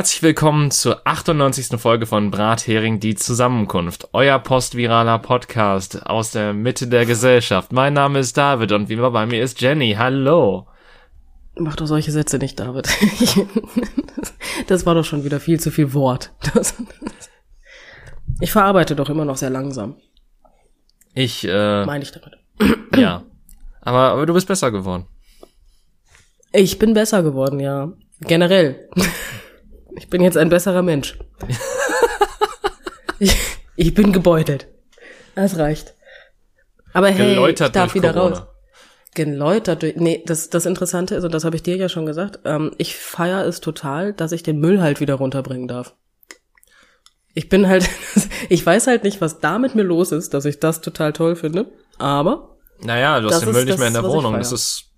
Herzlich willkommen zur 98. Folge von Brathering die Zusammenkunft, euer postviraler Podcast aus der Mitte der Gesellschaft. Mein Name ist David und wie immer bei mir ist Jenny. Hallo. Mach doch solche Sätze nicht, David. Das war doch schon wieder viel zu viel Wort. Ich verarbeite doch immer noch sehr langsam. Ich, äh, Meine ich damit. ja. Aber, aber du bist besser geworden. Ich bin besser geworden, ja. Generell. Ich bin jetzt ein besserer Mensch. Ich, ich bin gebeutelt. Das reicht. Aber hey, Geläutert ich darf wieder Corona. raus. Geläutert durch. Nee, das, das Interessante ist, und das habe ich dir ja schon gesagt, ähm, ich feier es total, dass ich den Müll halt wieder runterbringen darf. Ich bin halt, ich weiß halt nicht, was da mit mir los ist, dass ich das total toll finde. Aber Naja, du hast den Müll nicht mehr in der Wohnung. Das ist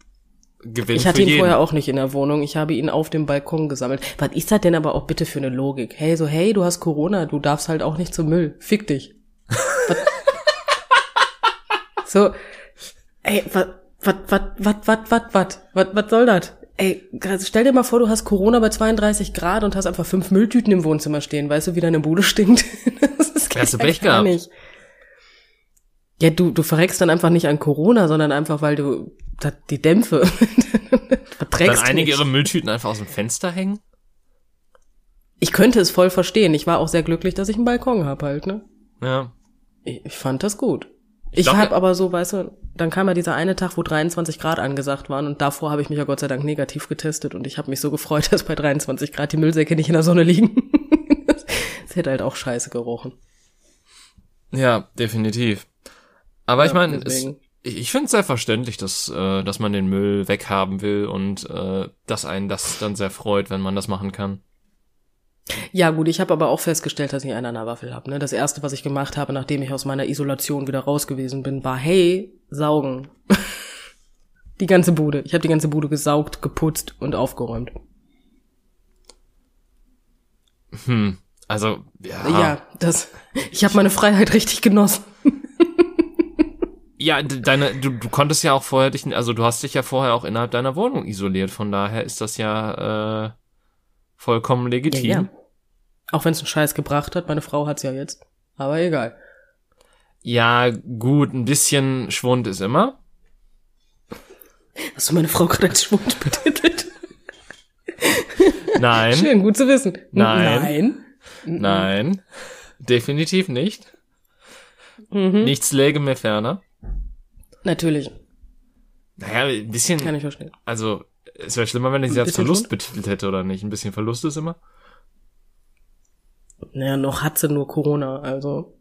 Gewinn ich hatte ihn jeden. vorher auch nicht in der Wohnung. Ich habe ihn auf dem Balkon gesammelt. Was ist das denn aber auch bitte für eine Logik? Hey, so, hey, du hast Corona, du darfst halt auch nicht zum Müll. Fick dich. So, ey, was, was, was, was, was, was, was, was, was soll das? Ey, stell dir mal vor, du hast Corona bei 32 Grad und hast einfach fünf Mülltüten im Wohnzimmer stehen. Weißt du, wie deine Bude stinkt? Das ist ja Pech gehabt. nicht. Ja, du, du verreckst dann einfach nicht an Corona, sondern einfach, weil du das, die Dämpfe Dann verträgst. einige nicht. ihre Mülltüten einfach aus dem Fenster hängen? Ich könnte es voll verstehen. Ich war auch sehr glücklich, dass ich einen Balkon hab halt, ne? Ja. Ich, ich fand das gut. Ich, glaub, hab aber so, weißt du, dann kam ja dieser eine Tag, wo 23 Grad angesagt waren und davor habe ich mich ja Gott sei Dank negativ getestet und ich habe mich so gefreut, dass bei 23 Grad die Müllsäcke nicht in der Sonne liegen. Es hätte halt auch scheiße gerochen. Ja, definitiv. Aber ich Ja, meine, ich, ich finde es sehr verständlich, dass, äh, dass man den Müll weghaben will und äh, dass einen das dann sehr freut, wenn man das machen kann. Ja gut, ich habe aber auch festgestellt, dass ich einen an der Waffel habe. Ne? Das erste, was ich gemacht habe, nachdem ich aus meiner Isolation wieder raus gewesen bin, war, hey, saugen. die ganze Bude. Ich habe die ganze Bude gesaugt, geputzt und aufgeräumt. Hm. Also, ja. Ja, das. Ich habe meine Freiheit richtig genossen. Ja, deine, du, du konntest ja auch vorher dich, also du hast dich ja vorher auch innerhalb deiner Wohnung isoliert, von daher ist das ja äh, vollkommen legitim. Ja, ja. Auch wenn es einen Scheiß gebracht hat, meine Frau hat's ja jetzt. Aber egal. Ja, gut, ein bisschen Schwund ist immer. Hast du meine Frau gerade als Schwund betitelt? Nein, Schön, gut zu wissen. Nein. Nein. nein, definitiv nicht. Mhm. Nichts läge mir ferner. Natürlich. Naja, ein bisschen, Kann ich verstehen. also es wäre schlimmer, wenn ich sie als Verlust Schwund? betitelt hätte oder nicht. Ein bisschen Verlust ist immer. Naja, noch hat sie nur Corona, also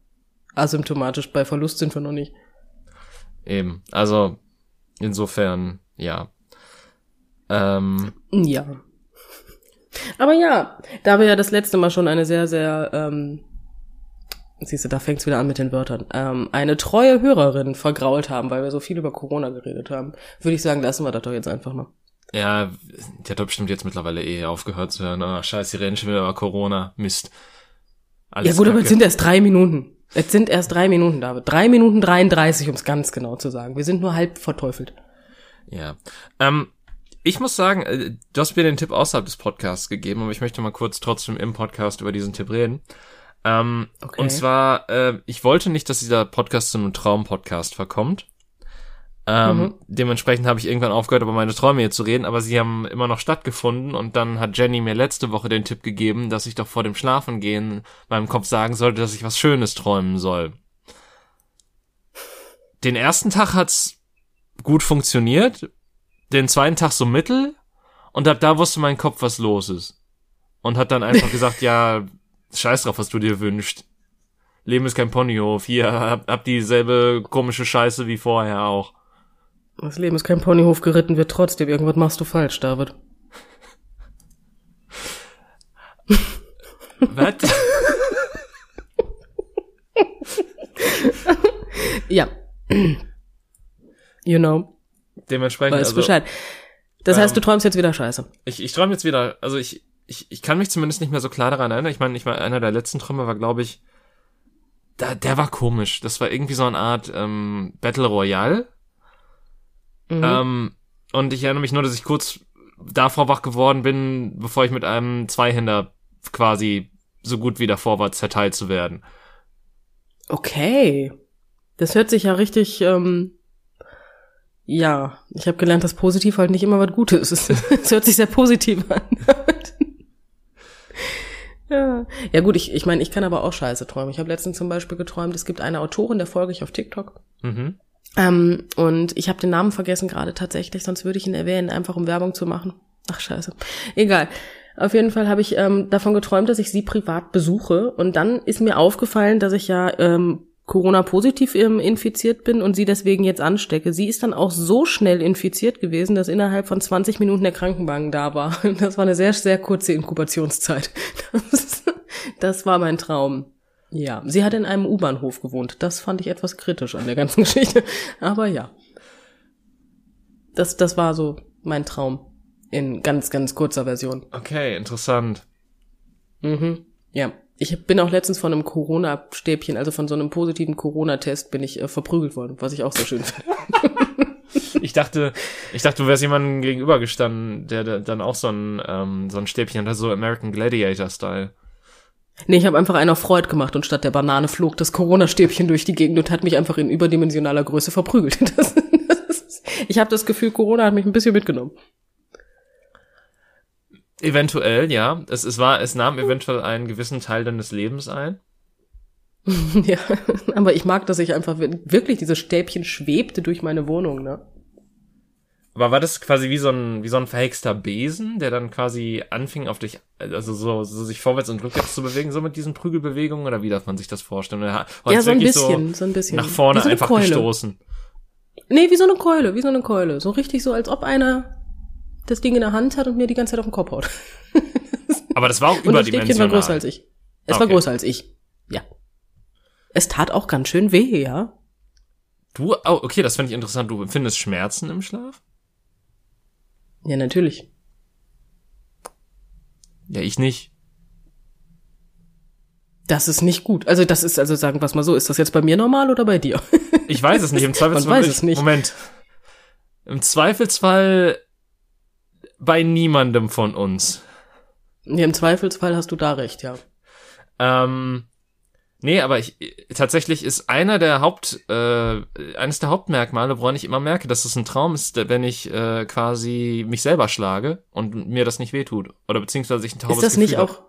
asymptomatisch. Bei Verlust sind wir noch nicht. Eben. Also insofern, ja. Ähm, Ja. Aber ja, da wir ja das letzte Mal schon eine sehr, sehr, ähm, siehst du, da fängt's wieder an mit den Wörtern, ähm, eine treue Hörerin vergrault haben, weil wir so viel über Corona geredet haben, würde ich sagen, lassen wir das doch jetzt einfach mal. ja, die hat doch bestimmt jetzt mittlerweile eh aufgehört zu hören. Ah, scheiße, die reden schon wieder über Corona. Mist. Alles ja gut, aber Kacke. es sind erst drei Minuten. Es sind erst drei Minuten, David. Drei Minuten 33, um es ganz genau zu sagen. Wir sind nur halb verteufelt. Ja. Ähm, ich muss sagen, äh, du hast mir den Tipp außerhalb des Podcasts gegeben, aber ich möchte mal kurz trotzdem im Podcast über diesen Tipp reden. Ähm, Okay. Und zwar, äh, ich wollte nicht, dass dieser Podcast zu einem Traum-Podcast verkommt. Ähm, Mhm. Dementsprechend habe ich irgendwann aufgehört, über meine Träume hier zu reden, aber sie haben immer noch stattgefunden und dann hat Jenny mir letzte Woche den Tipp gegeben, dass ich doch vor dem Schlafengehen meinem Kopf sagen sollte, dass ich was Schönes träumen soll. Den ersten Tag hat's gut funktioniert, den zweiten Tag so mittel und ab da wusste mein Kopf, was los ist. Und hat dann einfach gesagt, ja, scheiß drauf, was du dir wünschst. Leben ist kein Ponyhof. Hier, hab, hab dieselbe komische Scheiße wie vorher auch. Das Leben ist kein Ponyhof, geritten wird trotzdem. Irgendwas machst du falsch, David. Was? Ja. You know. Dementsprechend, Weißt also, Bescheid. Das ähm, heißt, du träumst jetzt wieder Scheiße. ich, ich träume jetzt wieder, also ich, ich, ich kann mich zumindest nicht mehr so klar daran erinnern. Ich meine, ich meine, einer der letzten Träume war, glaube ich, da, der war komisch. Das war irgendwie so eine Art ähm, Battle Royale. Mhm. Ähm, und ich erinnere mich nur, dass ich kurz davor wach geworden bin, bevor ich mit einem Zweihänder quasi so gut wie davor war, zerteilt zu werden. Okay. Das hört sich ja richtig, ähm, ja, ich habe gelernt, dass positiv halt nicht immer was Gutes ist. Es hört sich sehr positiv an. ja. ja gut, ich, ich meine, ich kann aber auch scheiße träumen. Ich habe letztens zum Beispiel geträumt, es gibt eine Autorin, der folge ich auf TikTok. Mhm. Ähm, und ich habe den Namen vergessen gerade tatsächlich, sonst würde ich ihn erwähnen, einfach um Werbung zu machen. Ach scheiße. Egal. Auf jeden Fall habe ich ähm, davon geträumt, dass ich sie privat besuche. Und dann ist mir aufgefallen, dass ich ja ähm, Corona-positiv infiziert bin und sie deswegen jetzt anstecke. Sie ist dann auch so schnell infiziert gewesen, dass innerhalb von 20 Minuten der Krankenwagen da war. Das war eine sehr, sehr kurze Inkubationszeit. Das, das war mein Traum. Ja, sie hat in einem U-Bahnhof gewohnt. Das fand ich etwas kritisch an der ganzen Geschichte. Aber ja. Das, das war so mein Traum. In ganz, ganz kurzer Version. Okay, interessant. Mhm. Ja. Ich bin auch letztens von einem Corona-Stäbchen, also von so einem positiven Corona-Test, bin ich äh, verprügelt worden, was ich auch sehr schön finde. Ich dachte, ich dachte, du wärst jemandem gegenübergestanden, der, der dann auch so ein, ähm, so ein Stäbchen hat, so American Gladiator-Style. Nee, ich habe einfach einen auf Freud gemacht und statt der Banane flog das Corona-Stäbchen durch die Gegend und hat mich einfach in überdimensionaler Größe verprügelt. Das, das ist, ich habe das Gefühl, Corona hat mich ein bisschen mitgenommen. Eventuell, ja. Es, es war, es nahm eventuell einen gewissen Teil deines Lebens ein. ja, aber ich mag, dass ich einfach wirklich dieses Stäbchen schwebte durch meine Wohnung, ne? Aber war das quasi wie so ein, wie so ein verhexter Besen, der dann quasi anfing auf dich, also so, so sich vorwärts und rückwärts zu bewegen, so mit diesen Prügelbewegungen, oder wie darf man sich das vorstellen? Oder ja, so ein bisschen, so, so, ein bisschen. Nach vorne so einfach Keule. gestoßen. Nee, wie so eine Keule, wie so eine Keule. So richtig so, als ob einer das Ding in der Hand hat und mir die ganze Zeit auf den Kopf haut. Aber das war auch und das überdimensional. war größer als ich. Es war Okay. größer als ich. Ja. Es tat auch ganz schön weh, ja. Du, oh, okay, das finde ich interessant. Du empfindest Schmerzen im Schlaf? Ja, natürlich. Ja, ich nicht. Das ist nicht gut. Also das ist, also sagen wir es mal so, ist das jetzt bei mir normal oder bei dir? Ich weiß es nicht. Im Zweifelsfall. weiß es nicht. Moment. Im Zweifelsfall bei niemandem von uns. ja, Im Zweifelsfall hast du da recht, ja. Ähm, nee, aber ich tatsächlich ist einer der Haupt, äh, eines der Hauptmerkmale, woran ich immer merke, dass es ein Traum ist, wenn ich äh, quasi mich selber schlage und mir das nicht wehtut. Oder beziehungsweise ich ein taubes Ist das Gefühl nicht auch,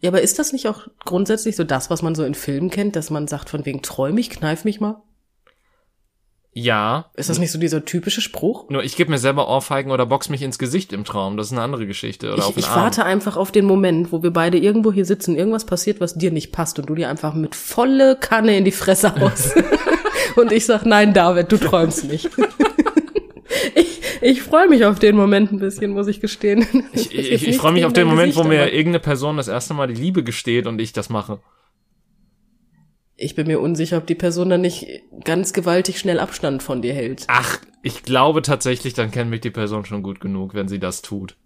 ja, aber ist das nicht auch grundsätzlich so das, was man so in Filmen kennt, dass man sagt, von wegen träum ich, kneif mich mal? Ja. Ist das nicht so dieser typische Spruch? Nur ich gebe mir selber Ohrfeigen oder box mich ins Gesicht im Traum. Das ist eine andere Geschichte. Oder auf Ich, den ich Arm. warte einfach auf den Moment, wo wir beide irgendwo hier sitzen, irgendwas passiert, was dir nicht passt und du dir einfach mit volle Kanne in die Fresse haust. und ich sag, nein, David, du träumst nicht. ich ich freue mich auf den Moment ein bisschen, muss ich gestehen. Ich, ich, ich, ich freue mich auf den Moment, wo mir irgendeine Person das erste Mal die Liebe gesteht und ich das mache. Ich bin mir unsicher, ob die Person dann nicht ganz gewaltig schnell Abstand von dir hält. Ach, ich glaube tatsächlich, dann kennt mich die Person schon gut genug, wenn sie das tut.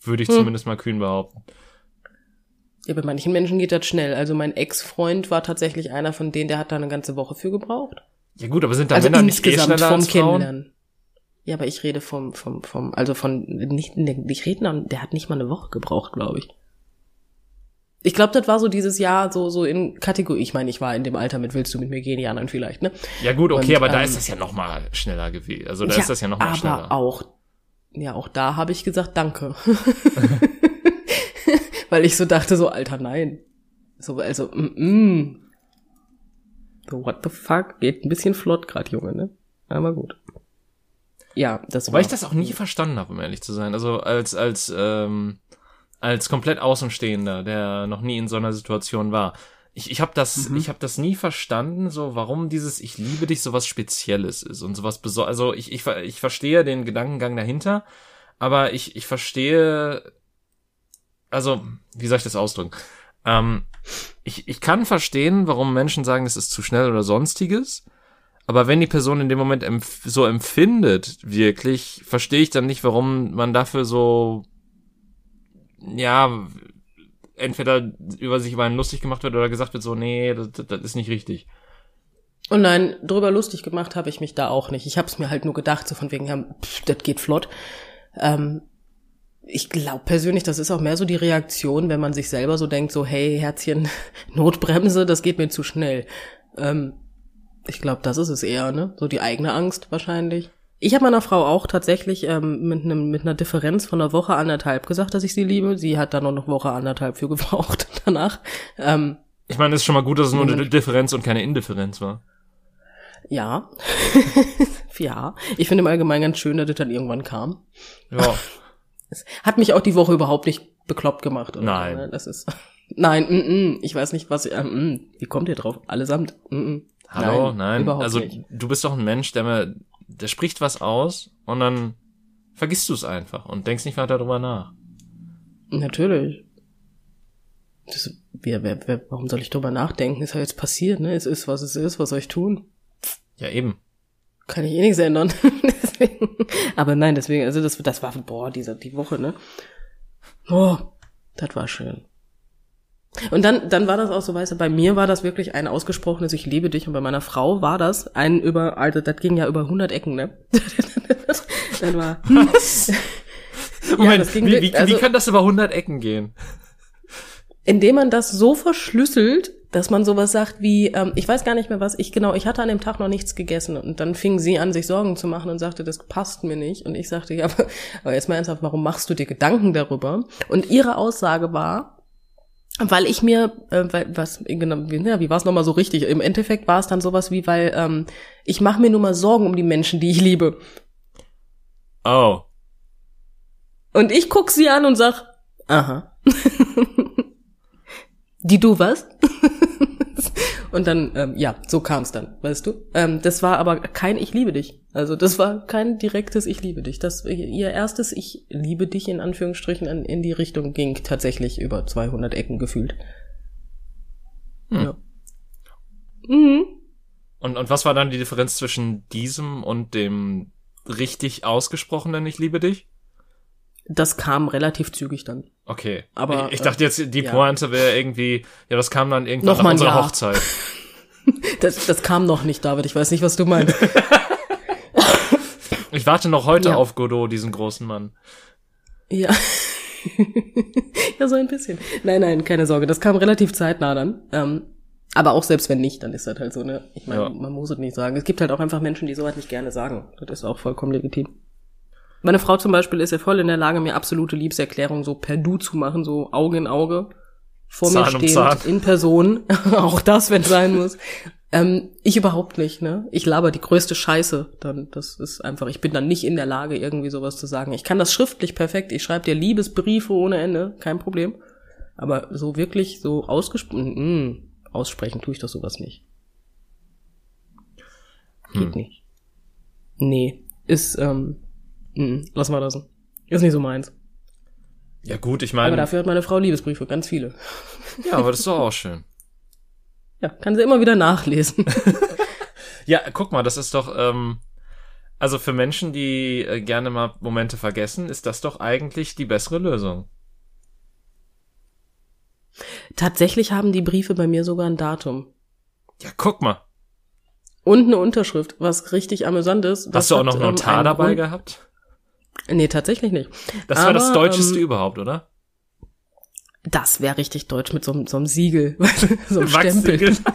Würde ich Hm. zumindest mal kühn behaupten. Ja, bei manchen Menschen geht das schnell. Also mein Ex-Freund war tatsächlich einer von denen, der hat da eine ganze Woche für gebraucht. Ja gut, aber sind da also Männer nicht eh schneller vom als Frauen? Kennenlernen. Ja, aber ich rede vom, vom, vom, also von, nicht, ich rede, noch- der hat nicht mal eine Woche gebraucht, glaube ich. Ich glaube, das war so dieses Jahr so, so in Kategorie, ich meine, ich war in dem Alter mit Willst du mit mir gehen, anderen vielleicht, ne? Ja gut, okay, Und, aber da ähm, ist das ja noch mal schneller gewesen. Also da ja, ist das ja noch mal aber schneller. auch, ja, auch da habe ich gesagt, danke. Weil ich so dachte, so, Alter, nein. So, also, mm, mm. So, what the fuck? Geht ein bisschen flott grad, Junge, ne? Aber gut. Ja, das Wobei ich das auch nie verstanden habe, um ehrlich zu sein. Also als als ähm, als komplett Außenstehender, der noch nie in so einer Situation war. Ich, ich habe das Mhm. ich habe das nie verstanden, so warum dieses ich liebe dich sowas Spezielles ist und sowas beso also ich ich ich verstehe den Gedankengang dahinter, aber ich ich verstehe also wie soll ich das ausdrücken? Ähm, ich ich kann verstehen, warum Menschen sagen, das ist zu schnell oder sonstiges. Aber wenn die Person in dem Moment empf so empfindet, wirklich, verstehe ich dann nicht, warum man dafür so, ja, entweder über sich über lustig gemacht wird oder gesagt wird so, nee, das, das, das ist nicht richtig. Und nein, drüber lustig gemacht habe ich mich da auch nicht. Ich habe es mir halt nur gedacht, so von wegen, ja, pff, das geht flott. Ähm, ich glaube persönlich, das ist auch mehr so die Reaktion, wenn man sich selber so denkt, so, hey, Herzchen, Notbremse, das geht mir zu schnell. Ähm, ich glaube, das ist es eher, ne? So die eigene Angst wahrscheinlich. Ich habe meiner Frau auch tatsächlich ähm, mit, einem, mit einer Differenz von einer Woche anderthalb gesagt, dass ich sie liebe. Sie hat dann noch eine Woche anderthalb für gebraucht danach. Ähm, ich meine, es ist schon mal gut, dass es nur eine Differenz und keine Indifferenz war. Ja. ja. Ich finde im Allgemeinen ganz schön, dass das dann irgendwann kam. Ja. Es hat mich auch die Woche überhaupt nicht bekloppt gemacht. Oder Nein. Ne? Das ist. Nein, mm, mm, ich weiß nicht, was. Ähm, mm, wie kommt ihr drauf? Allesamt. Mm, mm. Hallo, nein. nein überhaupt also nicht. du bist doch ein Mensch, der mir, der spricht was aus und dann vergisst du es einfach und denkst nicht weiter darüber nach. Natürlich. Das, wer, wer, wer, warum soll ich drüber nachdenken? Ist ja jetzt passiert, ne? Es ist, was es ist, was soll ich tun? Ja, eben. Kann ich eh nichts ändern. deswegen. Aber nein, deswegen, also das, das war, boah, diese, die Woche, ne? Oh, das war schön. Und dann, dann war das auch so, weißt du, bei mir war das wirklich ein ausgesprochenes Ich liebe dich und bei meiner Frau war das ein über, also das ging ja über 100 Ecken, ne? dann war, Moment, das ging wie, wie, also- wie kann das über 100 Ecken gehen? indem man das so verschlüsselt, dass man sowas sagt wie, ähm, ich weiß gar nicht mehr was, ich genau, ich hatte an dem Tag noch nichts gegessen und dann fing sie an, sich Sorgen zu machen und sagte, das passt mir nicht. Und ich sagte, ja, aber, aber jetzt mal ernsthaft, warum machst du dir Gedanken darüber? Und ihre Aussage war, weil ich mir, äh, weil, was, genau, wie, ja, wie war es nochmal so richtig? Im Endeffekt war es dann sowas wie, weil ähm, ich mache mir nur mal Sorgen um die Menschen, die ich liebe. Oh. Und ich guck sie an und sag, aha. Die du was? und dann, ähm, ja, so kam es dann, weißt du? Ähm, das war aber kein Ich liebe dich. Also das war kein direktes Ich liebe dich. Das ihr erstes Ich liebe dich in Anführungsstrichen in, in die Richtung ging tatsächlich über 200 Ecken gefühlt. Hm. Ja. Mhm. Und, und was war dann die Differenz zwischen diesem und dem richtig ausgesprochenen Ich liebe dich? Das kam relativ zügig dann. Okay. Aber, ich, ich dachte jetzt, die ja. Pointe wäre irgendwie, ja, das kam dann irgendwann nach unserer Jahr. Hochzeit. Das, das kam noch nicht, David. Ich weiß nicht, was du meinst. Ich warte noch heute Ja. auf Godot, diesen großen Mann. Ja. ja, so ein bisschen. Nein, nein, keine Sorge. Das kam relativ zeitnah dann. Ähm, aber auch selbst wenn nicht, dann ist das halt so, ne? Ich meine, Ja. man muss es nicht sagen. Es gibt halt auch einfach Menschen, die sowas nicht gerne sagen. Das ist auch vollkommen legitim. Meine Frau zum Beispiel ist ja voll in der Lage, mir absolute Liebserklärung so per Du zu machen, so Auge in Auge, vor mir Zahn um stehend, Zahn. in Person. auch das, wenn es sein muss. Ähm, ich überhaupt nicht, ne? Ich laber die größte Scheiße. Dann, das ist einfach, ich bin dann nicht in der Lage, irgendwie sowas zu sagen. Ich kann das schriftlich perfekt. Ich schreibe dir Liebesbriefe ohne Ende, kein Problem. Aber so wirklich so ausgesprochen, mm, aussprechen tue ich doch sowas nicht. Geht Hm. nicht. Nee, ist, ähm, mm, lass mal das. Ist nicht so meins. Ja gut, ich Aber meine, dafür hat meine Frau Liebesbriefe, ganz viele. ja, aber das ist doch auch schön. Ja, kann sie immer wieder nachlesen. Ja, guck mal, das ist doch, ähm, also für Menschen, die äh, gerne mal Momente vergessen, ist das doch eigentlich die bessere Lösung. Tatsächlich haben die Briefe bei mir sogar ein Datum. Ja, guck mal. Und eine Unterschrift, was richtig amüsant ist. Hast du auch noch einen ähm, Notar einen dabei Grund- gehabt? Nee, tatsächlich nicht. Das war das Aber, Deutscheste ähm, überhaupt, oder? Das wäre richtig deutsch mit so, einem- so einem Siegel, so einem Stempel.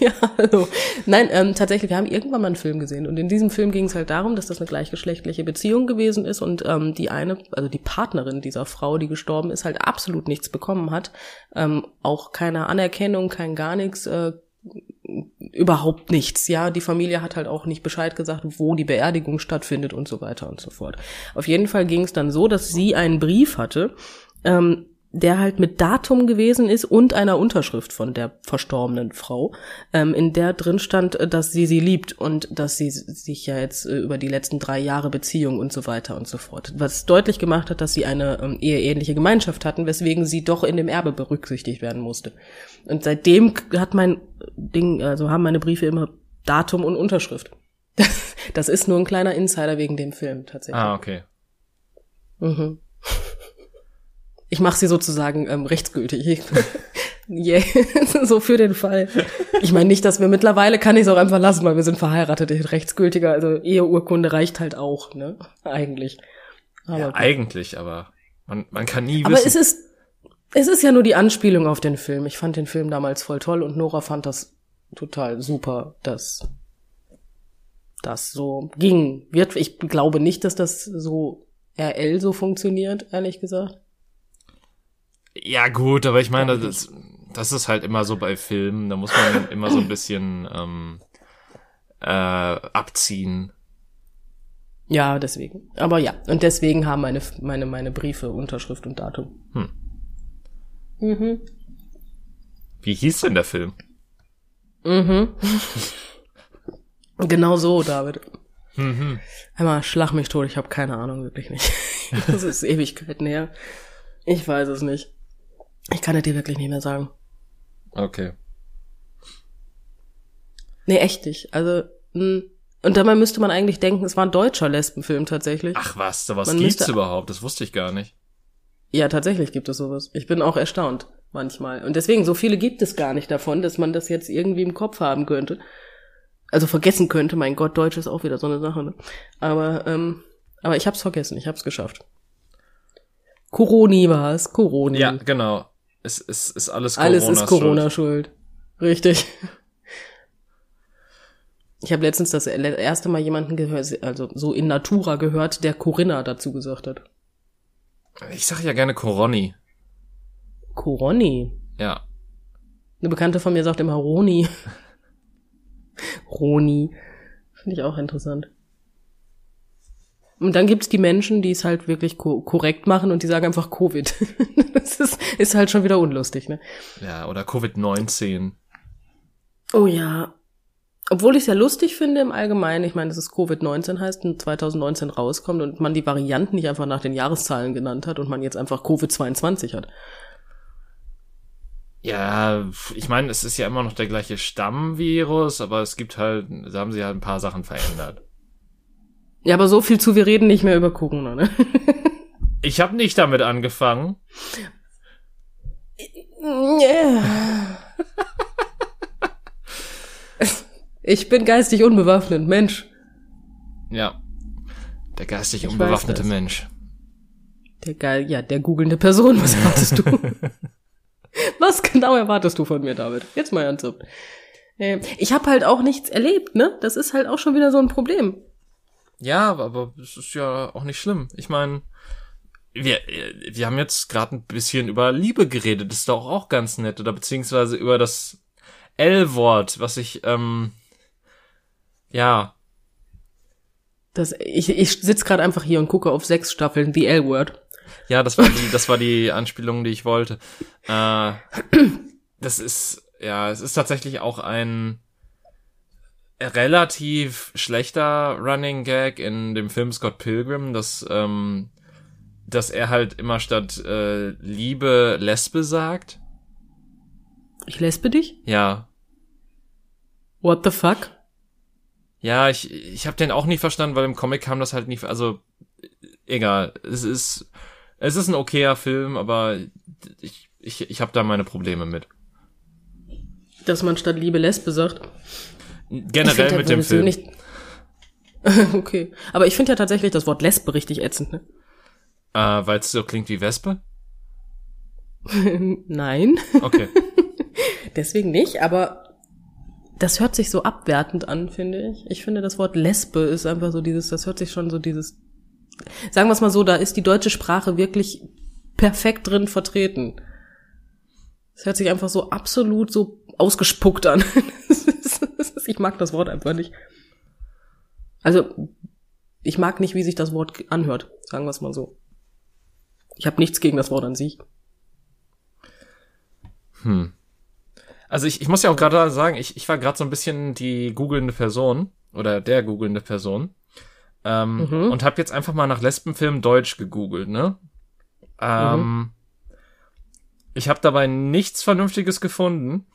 Ja, hallo. Nein, ähm, tatsächlich, wir haben irgendwann mal einen Film gesehen und in diesem Film ging es halt darum, dass das eine gleichgeschlechtliche Beziehung gewesen ist und ähm, die eine, also die Partnerin dieser Frau, die gestorben ist, halt absolut nichts bekommen hat, ähm, auch keine Anerkennung, kein gar nichts, äh, überhaupt nichts. Ja, die Familie hat halt auch nicht Bescheid gesagt, wo die Beerdigung stattfindet und so weiter und so fort. Auf jeden Fall ging es dann so, dass sie einen Brief hatte, ähm, der halt mit Datum gewesen ist und einer Unterschrift von der verstorbenen Frau, ähm, in der drin stand, äh, dass sie sie liebt und dass sie sich ja jetzt äh, über die letzten drei Jahre Beziehung und so weiter und so fort. Was deutlich gemacht hat, dass sie eine ähm, eheähnliche Gemeinschaft hatten, weswegen sie doch in dem Erbe berücksichtigt werden musste. Und seitdem hat mein Ding, also haben meine Briefe immer Datum und Unterschrift. Das, das ist nur ein kleiner Insider wegen dem Film tatsächlich. Ah, okay. Mhm. Ich mache sie sozusagen ähm, rechtsgültig. yeah. so für den Fall. Ich meine nicht, dass wir mittlerweile kann ich es auch einfach lassen, weil wir sind verheiratet. Rechtsgültiger, also Eheurkunde reicht halt auch, ne? Eigentlich. Aber, Ja, eigentlich, aber man, man kann nie aber wissen. es ist, es ist ja nur die Anspielung auf den Film. Ich fand den Film damals voll toll und Nora fand das total super, dass das so ging. Wird, ich glaube nicht, dass das so RL so funktioniert, ehrlich gesagt. Ja, gut, aber ich meine, das, das ist halt immer so bei Filmen, da muss man immer so ein bisschen ähm, äh, abziehen. Ja, deswegen. Aber ja, und deswegen haben meine, meine, meine Briefe Unterschrift und Datum. Hm. Mhm. Wie hieß denn der Film? Mhm. genau so, David. Mhm. Einmal schlag mich tot, ich habe keine Ahnung, wirklich nicht. das ist Ewigkeiten her. Ich weiß es nicht. Ich kann es dir wirklich nicht mehr sagen. Okay. Nee, echt nicht. Also, mh. und dabei müsste man eigentlich denken, es war ein deutscher Lesbenfilm tatsächlich. Ach was, da was Man gibt's müsste- überhaupt? Das wusste ich gar nicht. Ja, tatsächlich gibt es sowas. Ich bin auch erstaunt manchmal. Und deswegen, so viele gibt es gar nicht davon, dass man das jetzt irgendwie im Kopf haben könnte. Also vergessen könnte. Mein Gott, Deutsch ist auch wieder so eine Sache. Ne? Aber, ähm, aber ich hab's vergessen. Ich hab's geschafft. Coroni war es. Coroni. Ja, genau. Es, es ist alles Corona. Alles ist Corona schuld. Richtig. Ich habe letztens das erste Mal jemanden gehört, also so in Natura gehört, der Corinna dazu gesagt hat. Ich sag ja gerne Coroni. Coroni. Ja. Eine Bekannte von mir sagt immer Roni. Roni. Finde ich auch interessant. Und dann gibt's die Menschen, die es halt wirklich ko korrekt machen und die sagen einfach Covid. das ist, ist halt schon wieder unlustig, ne? Ja, oder Covid-19. Oh ja. Obwohl ich es ja lustig finde im Allgemeinen, ich meine, dass es Covid-19 heißt und 2019 rauskommt und man die Varianten nicht einfach nach den Jahreszahlen genannt hat und man jetzt einfach Covid-22 hat. Ja, ich meine, es ist ja immer noch der gleiche Stammvirus, aber es gibt halt, da haben sie halt ein paar Sachen verändert. Ja, aber so viel zu, wir reden nicht mehr über Corona, ne? Ich habe nicht damit angefangen. Ich bin geistig unbewaffnet, Mensch. Ja. Der geistig Ich unbewaffnete. Mensch. Der geil, ja, der googelnde Person, was erwartest du? was genau erwartest du von mir, David? Jetzt mal ernsthaft. Äh, Ich habe halt auch nichts erlebt, ne? Das ist halt auch schon wieder so ein Problem. Ja, aber- es ist ja auch nicht schlimm. Ich meine, wir, wir haben jetzt gerade ein bisschen über Liebe geredet. Das ist doch auch ganz nett. Oder beziehungsweise über das L-Wort, was ich, ähm, ja, Das, ich ich sitz gerade einfach hier und gucke auf sechs Staffeln The L-Word. Ja, das war die, das war die Anspielung, die ich wollte. Äh, das ist, ja, es ist tatsächlich auch ein relativ schlechter Running Gag in dem Film Scott Pilgrim, dass, ähm, dass er halt immer statt äh, Liebe Lesbe sagt. Ich lesbe dich? Ja. What the fuck? Ja, ich, ich habe den auch nie verstanden, weil im Comic kam das halt nie, also egal, es ist es ist ein okayer Film, aber ich ich ich habe da meine Probleme mit. Dass man statt Liebe Lesbe sagt. Generell mit der dem Film. Nicht okay. Aber ich finde ja tatsächlich das Wort Lesbe richtig ätzend, ne? Äh, weil es so klingt wie Wespe? Nein. Okay. Deswegen nicht, aber das hört sich so abwertend an, finde ich. Ich finde, das Wort Lesbe ist einfach so dieses, das hört sich schon so dieses, sagen wir es mal so, da ist die deutsche Sprache wirklich perfekt drin vertreten. Es hört sich einfach so absolut so ausgespuckt an. Ich mag das Wort einfach nicht. Also, ich mag nicht, wie sich das Wort anhört, sagen wir es mal so. Ich habe nichts gegen das Wort an sich. Hm. Also ich, ich muss ja auch gerade sagen, ich, ich war gerade so ein bisschen die googelnde Person oder der googelnde Person ähm, Mhm. und habe jetzt einfach mal nach Lesbenfilm Deutsch gegoogelt, ne? Ähm, Ich habe dabei nichts Vernünftiges gefunden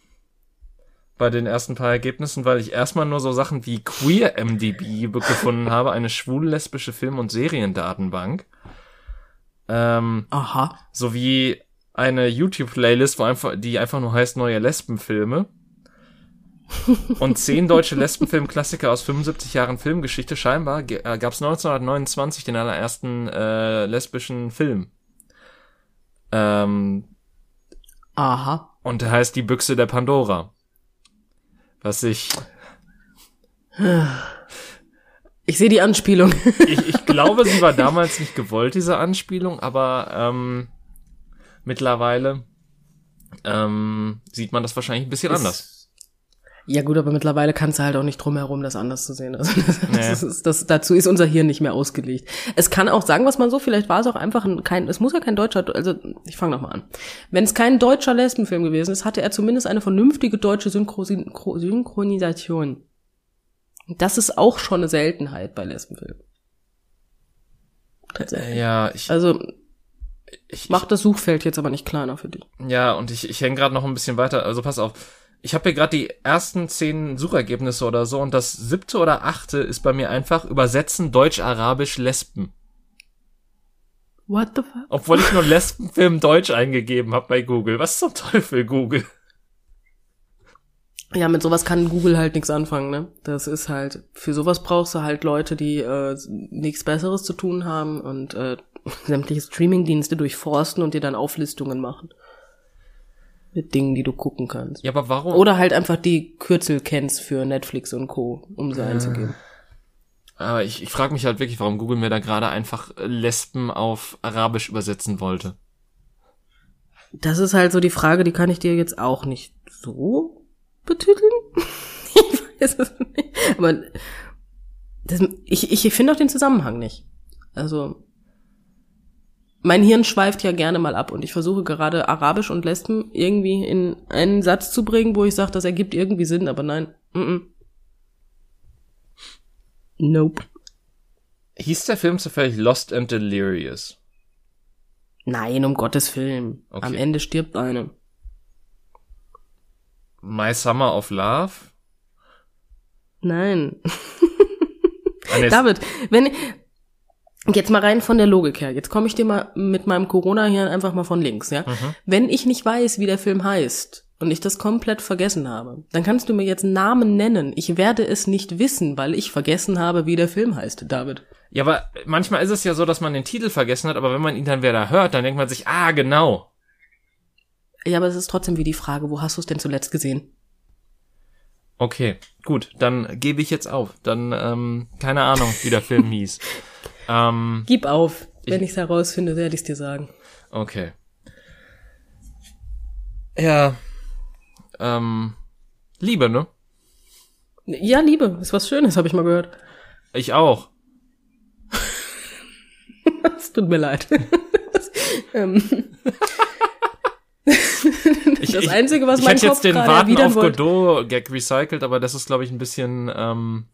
bei den ersten paar Ergebnissen, weil ich erstmal nur so Sachen wie Queer MDB gefunden habe, eine schwul-lesbische Film- und Seriendatenbank. Ähm, Aha. sowie eine YouTube-Playlist, wo einfach, die einfach nur heißt neue Lesbenfilme. und zehn deutsche Lesbenfilmklassiker aus 75 Jahren Filmgeschichte. Scheinbar äh, gab es 1929 den allerersten äh, lesbischen Film. Ähm, Aha. und der heißt Die Büchse der Pandora. Was ich, Ich sehe die Anspielung. ich, ich glaube, sie war damals nicht gewollt, diese Anspielung, aber ähm, mittlerweile ähm, sieht man das wahrscheinlich ein bisschen anders. Ja gut, aber mittlerweile kannst du halt auch nicht drum herum, das anders zu sehen. Also das, Nee. das ist, das, dazu ist unser Hirn nicht mehr ausgelegt. Es kann auch, sagen wir es mal so, vielleicht war es auch einfach ein, kein, es muss ja kein deutscher, also ich fange nochmal an. Wenn es kein deutscher Lesbenfilm gewesen ist, hatte er zumindest eine vernünftige deutsche Synchro Synchro Synchronisation. Das ist auch schon eine Seltenheit bei Lesbenfilmen. Tatsächlich. Ja, ich, Also ich, macht das Suchfeld jetzt aber nicht kleiner für dich. Ja, und ich, ich hänge gerade noch ein bisschen weiter. Also pass auf. Ich habe hier gerade die ersten zehn Suchergebnisse oder so und das siebte oder achte ist bei mir einfach übersetzen Deutsch-Arabisch Lesben. What the fuck? Obwohl ich nur Lesbenfilm Deutsch eingegeben habe bei Google. Was zum Teufel, Google? Ja, mit sowas kann Google halt nichts anfangen, ne? Das ist halt, für sowas brauchst du halt Leute, die äh, nichts Besseres zu tun haben und äh, sämtliche Streamingdienste durchforsten und dir dann Auflistungen machen. Mit Dingen, die du gucken kannst. Ja, aber warum? Oder halt einfach die Kürzel kennst für Netflix und Co., um sie einzugeben. Aber ich, ich frage mich halt wirklich, warum Google mir da gerade einfach äh, Lesben auf Arabisch übersetzen wollte. Das ist halt so die Frage, die kann ich dir jetzt auch nicht so betiteln. ich weiß es nicht. Aber das, ich, ich finde auch den Zusammenhang nicht. Also, mein Hirn schweift ja gerne mal ab und ich versuche gerade Arabisch und Lesben irgendwie in einen Satz zu bringen, wo ich sage, das ergibt irgendwie Sinn, aber nein. Mm -mm. Nope. Hieß der Film zufällig Lost and Delirious? Nein, um Gottes Willen. Okay. Am Ende stirbt eine. My Summer of Love? Nein. Ah, David, wenn jetzt mal rein von der Logik her, jetzt komme ich dir mal mit meinem Corona-Hirn einfach mal von links, ja. Mhm. Wenn ich nicht weiß, wie der Film heißt und ich das komplett vergessen habe, dann kannst du mir jetzt einen Namen nennen. Ich werde es nicht wissen, weil ich vergessen habe, wie der Film heißt, David. Ja, aber manchmal ist es ja so, dass man den Titel vergessen hat, aber wenn man ihn dann wieder hört, dann denkt man sich, ah, genau. Ja, aber es ist trotzdem wie die Frage, wo hast du es denn zuletzt gesehen? Okay, gut, dann gebe ich jetzt auf. Dann, ähm, keine Ahnung, wie der Film hieß. Ähm, Gib auf. Wenn Ich- ich es herausfinde, werde ich es dir sagen. okay. Ja, ähm, Liebe, ne? Ja, Liebe, ist was Schönes, habe ich mal gehört. Ich auch. Es tut mir leid. ähm, Ich, Das ich, Einzige, was ich mein hätte Kopf jetzt den Warten auf Godot-Gag recycelt, aber das ist, glaube ich, ein bisschen, ähm,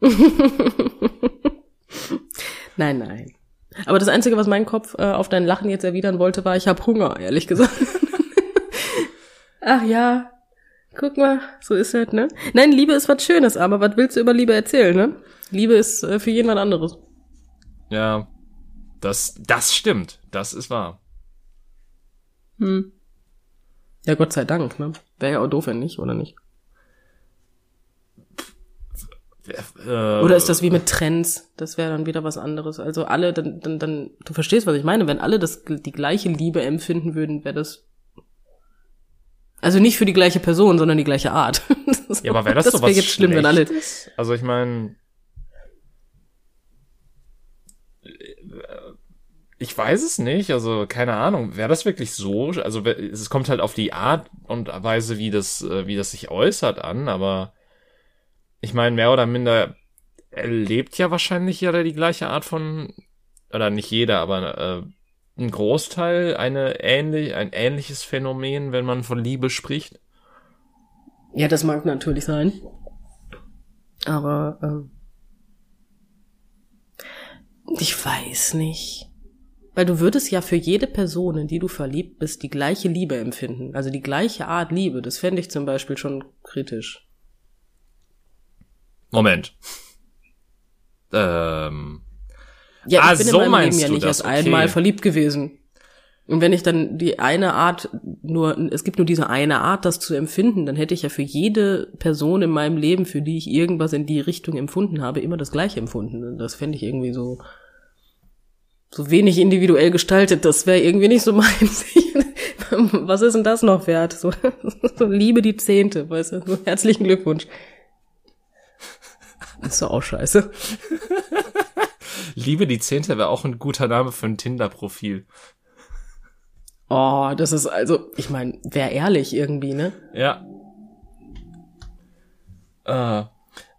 Nein, nein. Aber das Einzige, was mein Kopf äh, auf dein Lachen jetzt erwidern wollte, war, ich habe Hunger, ehrlich gesagt. Ach ja, guck mal, so ist es, ne? Nein, Liebe ist was Schönes, aber was willst du über Liebe erzählen, ne? Liebe ist äh, für jeden was anderes. ja, das, das stimmt. Das ist wahr. Hm. Ja, Gott sei Dank, ne? Wäre ja auch doof, wenn nicht, oder nicht? Äh, Oder ist das wie mit Trends? Das wäre dann wieder was anderes. Also alle, dann, dann, dann, du verstehst, was ich meine. Wenn alle das, die gleiche Liebe empfinden würden, wäre das. Also nicht für die gleiche Person, sondern die gleiche Art. Ja, aber wäre das, das so wär was jetzt schlimm, wenn alle. Also ich meine, ich weiß es nicht. Also keine Ahnung. Wäre das wirklich so? Also es kommt halt auf die Art und Weise, wie das, äh, wie das sich äußert, an. Aber ich meine, mehr oder minder erlebt ja wahrscheinlich jeder die gleiche Art von, oder nicht jeder, aber äh, ein Großteil eine ähnlich, ein ähnliches Phänomen, wenn man von Liebe spricht. Ja, das mag natürlich sein. Aber ähm, ich weiß nicht. Weil du würdest ja für jede Person, in die du verliebt bist, die gleiche Liebe empfinden. Also die gleiche Art Liebe. Das fände ich zum Beispiel schon kritisch. Moment. Ähm, Ja, Ah, ich bin so in meinem Leben ja nicht das, erst okay. einmal verliebt gewesen. Und wenn ich dann die eine Art nur, es gibt nur diese eine Art, das zu empfinden, dann hätte ich ja für jede Person in meinem Leben, für die ich irgendwas in die Richtung empfunden habe, immer das gleiche empfunden. Und das fände ich irgendwie so, so wenig individuell gestaltet. Das wäre irgendwie nicht so meins. Was ist denn das noch wert? So, so Liebe die Zehnte, weißt du? So, herzlichen Glückwunsch. Das ist doch auch scheiße. Liebe die Zehnte wäre auch ein guter Name für ein Tinder-Profil. Oh, das ist also, ich meine, wer ehrlich irgendwie, ne? Ja. Äh,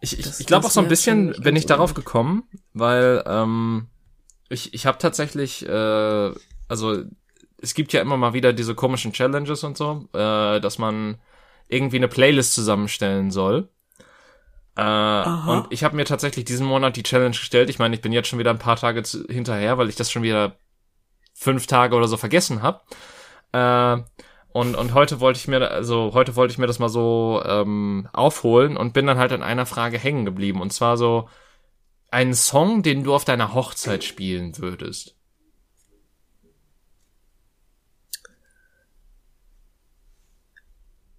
ich ich, ich glaube auch so ein bisschen bin ich darauf gekommen, weil ähm, ich, ich habe tatsächlich, äh, also es gibt ja immer mal wieder diese komischen Challenges und so, äh, dass man irgendwie eine Playlist zusammenstellen soll. Äh, und ich habe mir tatsächlich diesen Monat die Challenge gestellt. Ich meine, ich bin jetzt schon wieder ein paar Tage zu, hinterher, weil ich das schon wieder fünf Tage oder so vergessen habe. Äh, und, und heute wollte ich mir, also heute wollte ich mir das mal so ähm, aufholen und bin dann halt an einer Frage hängen geblieben. Und zwar so einen Song, den du auf deiner Hochzeit spielen würdest.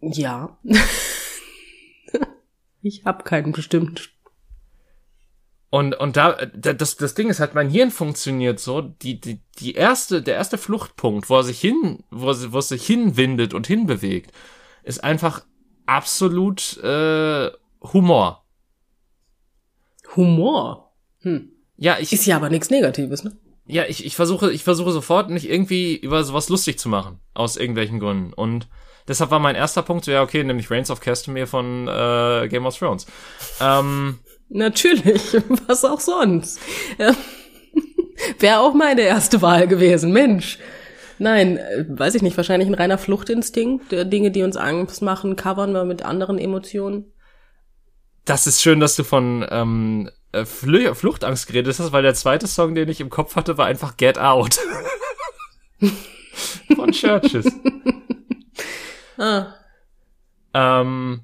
Ja. Ich habe keinen bestimmten. Und, und da, das, das Ding ist halt, mein Hirn funktioniert so, die, die, die erste, der erste Fluchtpunkt, wo er sich hin, wo, wo es sich hinwindet und hinbewegt, ist einfach absolut äh, Humor. Humor? Hm. Ja, ich. Ist ja aber nichts Negatives, ne? Ja, ich, ich versuche, ich versuche sofort nicht irgendwie über sowas lustig zu machen, aus irgendwelchen Gründen. Und deshalb war mein erster Punkt so, ja, okay, nämlich Reigns of Castamere von äh, Game of Thrones. Ähm, Natürlich, was auch sonst. Wäre auch meine erste Wahl gewesen, Mensch. Nein, äh, weiß ich nicht, wahrscheinlich ein reiner Fluchtinstinkt. Dinge, die uns Angst machen, covern wir mit anderen Emotionen. Das ist schön, dass du von ähm, äh, Fl Fluchtangst geredet hast, weil der zweite Song, den ich im Kopf hatte, war einfach Get Out. von Churches. Ah. Ähm,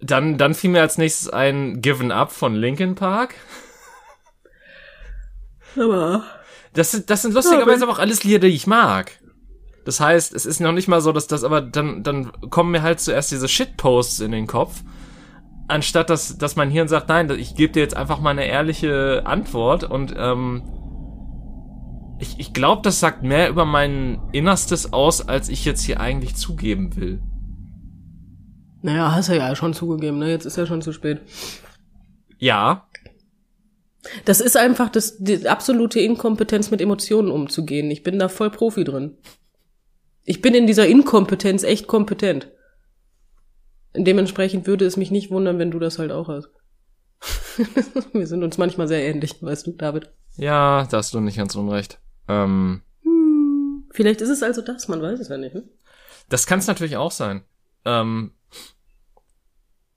dann, dann fiel mir als nächstes ein Given Up von Linkin Park. Aber. Das sind, das sind lustigerweise aber auch alles Lieder, die ich mag. Das heißt, es ist noch nicht mal so, dass das, aber dann, dann kommen mir halt zuerst diese Shitposts in den Kopf, anstatt dass, dass mein Hirn sagt, nein, ich gebe dir jetzt einfach mal eine ehrliche Antwort und ähm, ich, ich glaube, das sagt mehr über mein Innerstes aus, als ich jetzt hier eigentlich zugeben will. Naja, hast du ja schon zugegeben, ne? Jetzt ist ja schon zu spät. Ja. Das ist einfach das, die absolute Inkompetenz mit Emotionen umzugehen. Ich bin da voll Profi drin. Ich bin in dieser Inkompetenz echt kompetent. Dementsprechend würde es mich nicht wundern, wenn du das halt auch hast. Wir sind uns manchmal sehr ähnlich, weißt du, David. Ja, da hast du nicht ganz unrecht. Ähm, hm, vielleicht ist es also das, man weiß es ja nicht. Ne? Das kann es natürlich auch sein. Ähm,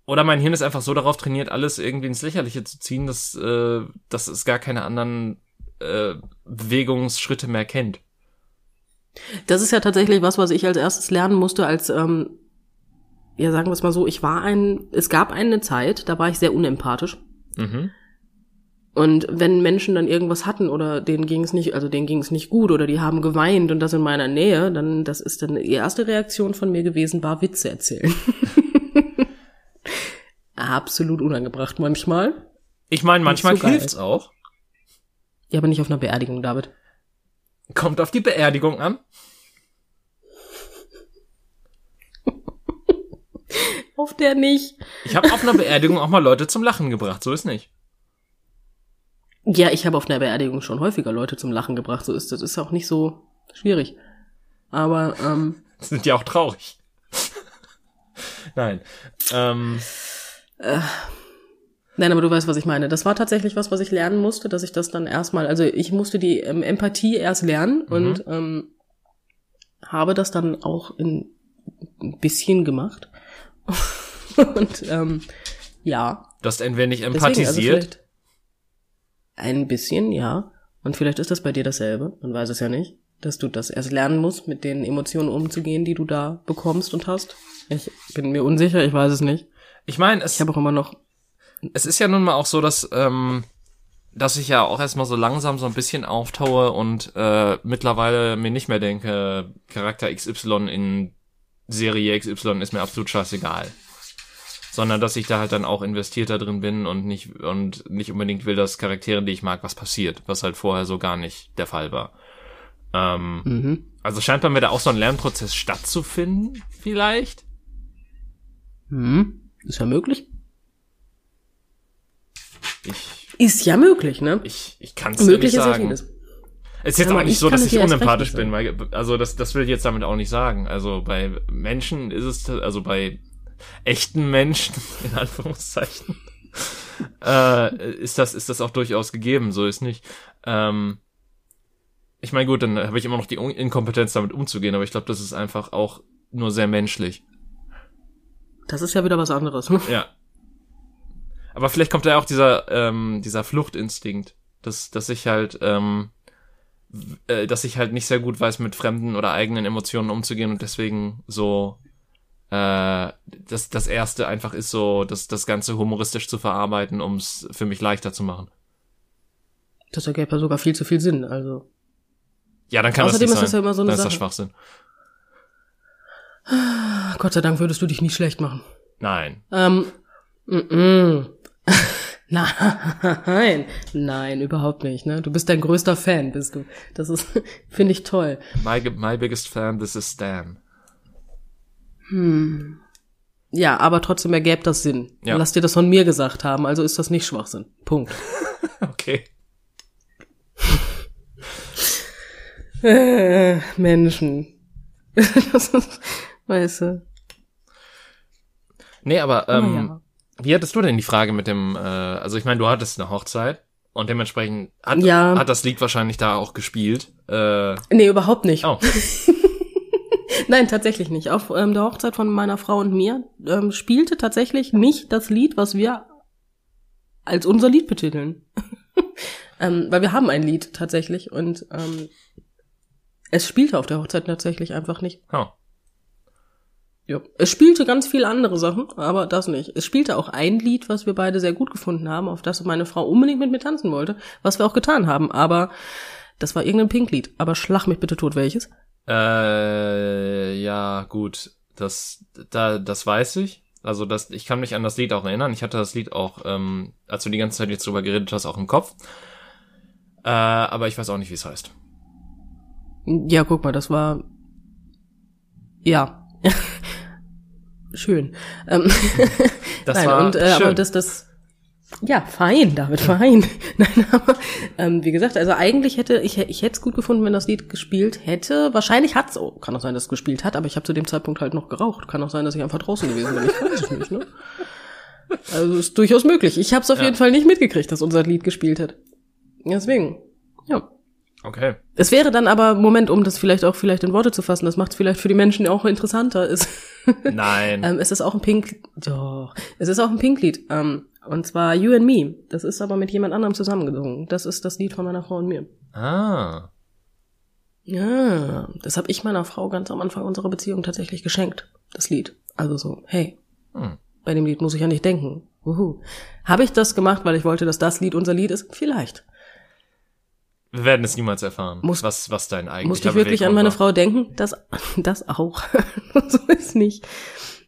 oder mein Hirn ist einfach so darauf trainiert, alles irgendwie ins Lächerliche zu ziehen, dass, äh, dass es gar keine anderen äh, Bewegungsschritte mehr kennt. Das ist ja tatsächlich was, was ich als erstes lernen musste, als, ähm, ja, sagen wir es mal so, ich war ein, es gab eine Zeit, da war ich sehr unempathisch. Mhm. Und wenn Menschen dann irgendwas hatten oder denen ging es nicht, also denen ging es nicht gut oder die haben geweint und das in meiner Nähe, dann das ist dann die erste Reaktion von mir gewesen, war Witze erzählen. absolut unangebracht manchmal. Ich meine, manchmal so hilft's auch. Ja, aber nicht auf einer Beerdigung, David. Kommt auf die Beerdigung an. auf der nicht. Ich habe auf einer Beerdigung auch mal Leute zum Lachen gebracht, so ist nicht. Ja, ich habe auf einer Beerdigung schon häufiger Leute zum Lachen gebracht, so ist das ist auch nicht so schwierig. Aber ähm, sind ja auch traurig. Nein. Ähm, äh, nein, aber du weißt, was ich meine. Das war tatsächlich was, was ich lernen musste, dass ich das dann erstmal, also ich musste die ähm, Empathie erst lernen mhm. und ähm, habe das dann auch in ein bisschen gemacht. und ähm, ja. Du hast ein wenig empathisiert. Deswegen, also ein bisschen, ja. Und vielleicht ist das bei dir dasselbe, man weiß es ja nicht, dass du das erst lernen musst, mit den Emotionen umzugehen, die du da bekommst und hast. Ich bin mir unsicher, ich weiß es nicht. Ich meine, es. Ich habe auch immer noch. Es ist ja nun mal auch so, dass ähm, dass ich ja auch erstmal so langsam so ein bisschen auftaue und äh, mittlerweile mir nicht mehr denke, Charakter XY in Serie XY ist mir absolut scheißegal. Sondern dass ich da halt dann auch investierter drin bin und nicht und nicht unbedingt will, dass Charakteren, die ich mag, was passiert, was halt vorher so gar nicht der Fall war. Ähm, Mhm. Also scheint bei mir da auch so ein Lernprozess stattzufinden, vielleicht. Mhm. Ist ja möglich. Ich, Ist ja möglich, ne? ich, ich kann es nicht möglich ist ja sagen. vieles. Es ist jetzt mal, auch nicht ich so, dass ich unempathisch bin, weil, also das, das will ich jetzt damit auch nicht sagen. Also bei Menschen ist es, also bei echten Menschen, in Anführungszeichen, äh, ist das, ist das auch durchaus gegeben, so ist nicht. Ähm, ich meine, gut, dann habe ich immer noch die Inkompetenz, damit umzugehen, aber ich glaube, das ist einfach auch nur sehr menschlich. Das ist ja wieder was anderes. ne? Ja. Aber vielleicht kommt da auch dieser, ähm, dieser Fluchtinstinkt, dass, dass ich halt, ähm, äh, dass ich halt nicht sehr gut weiß, mit fremden oder eigenen Emotionen umzugehen und deswegen so, äh, das, das erste einfach ist so, das, das Ganze humoristisch zu verarbeiten, um es für mich leichter zu machen. Das ergäbe ja sogar viel zu viel Sinn, also. Ja, dann kann Außerdem das ist nicht das sein. ja immer so eine dann ist das. Schwachsinn. Ach, Gott sei Dank würdest du dich nicht schlecht machen. Nein. Ähm, mm, mm. Nein, nein, überhaupt nicht. Ne? Du bist dein größter Fan, bist du. Das ist, finde ich toll. My, my biggest fan, this is Stan. Ja, aber trotzdem ergäbe das Sinn. Ja. Lass dir das von mir gesagt haben, also ist das nicht Schwachsinn. Punkt. Okay. Äh, Menschen. das ist, weißt du. Nee, aber, Aber ähm, ja. Wie hattest du denn die Frage mit dem, äh, also ich meine, du hattest eine Hochzeit und dementsprechend hat, Ja. hat das Lied wahrscheinlich da auch gespielt. Äh, Nee, überhaupt nicht. oh, Nein, tatsächlich nicht. Auf ähm, der Hochzeit von meiner Frau und mir ähm, spielte tatsächlich nicht das Lied, was wir als unser Lied betiteln. ähm, weil wir haben ein Lied tatsächlich und ähm, es spielte auf der Hochzeit tatsächlich einfach nicht. oh. Ja. Es spielte ganz viele andere Sachen, aber das nicht. Es spielte auch ein Lied, was wir beide sehr gut gefunden haben, auf das meine Frau unbedingt mit mir tanzen wollte, was wir auch getan haben, aber das war irgendein Pink-Lied. Aber schlag mich bitte tot, welches? Äh, ja, gut. Das, da, das weiß ich. Also das, ich kann mich an das Lied auch erinnern. Ich hatte das Lied auch, ähm, als du die ganze Zeit jetzt drüber geredet hast, auch im Kopf. Äh, aber ich weiß auch nicht, wie es heißt. Ja, guck mal, das war. Ja. Schön. Ähm, Das Nein, war und äh, schön. aber das, das. Ja, fein, David, fein. Nein, aber ähm, wie gesagt, also eigentlich hätte ich, ich hätte es gut gefunden, wenn das Lied gespielt hätte. Wahrscheinlich hat's auch. Kann auch sein, dass es gespielt hat, aber ich habe zu dem Zeitpunkt halt noch geraucht. Kann auch sein, dass ich einfach draußen gewesen bin. Ich weiß es nicht, ne? Also ist durchaus möglich. Ich habe es auf Ja. jeden Fall nicht mitgekriegt, dass unser Lied gespielt hat. Deswegen, ja. Okay. Es wäre dann aber, Moment, um das vielleicht auch vielleicht in Worte zu fassen, das macht es vielleicht für die Menschen auch interessanter, ist, Nein. ähm, es ist auch ein Pink, doch, es ist auch ein Pink-Lied, ähm, und zwar You and Me. Das ist aber mit jemand anderem zusammengesungen. Das ist das Lied von meiner Frau und mir. ah. Ja, das habe ich meiner Frau ganz am Anfang unserer Beziehung tatsächlich geschenkt, das Lied. Also so, hey, Hm. bei dem Lied muss ich ja nicht denken. Uhu. Habe ich das gemacht, weil ich wollte, dass das Lied unser Lied ist? Vielleicht. Wir werden es niemals erfahren, Muss- was, was dein eigentlicher Musste ich wirklich an meine war. Frau denken? Das, das auch. so ist nicht.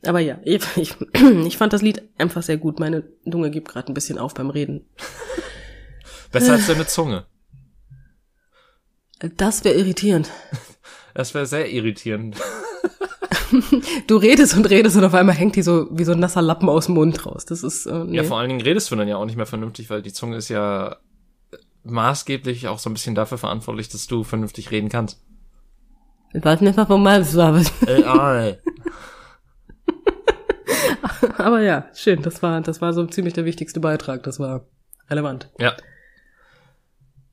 Aber ja, ich, ich, ich fand das Lied einfach sehr gut. Meine Lunge gibt gerade ein bisschen auf beim Reden. Besser als deine Zunge. Das wäre irritierend. Das wäre sehr irritierend. Du redest und redest und auf einmal hängt die so wie so ein nasser Lappen aus dem Mund raus. Das ist äh, nee. Ja, vor allen Dingen redest du dann ja auch nicht mehr vernünftig, weil die Zunge ist ja maßgeblich auch so ein bisschen dafür verantwortlich, dass du vernünftig reden kannst. Ich weiß nicht mal es war. aber- Aber ja, schön. Das war, das war so ziemlich der wichtigste Beitrag. Das war relevant. ja.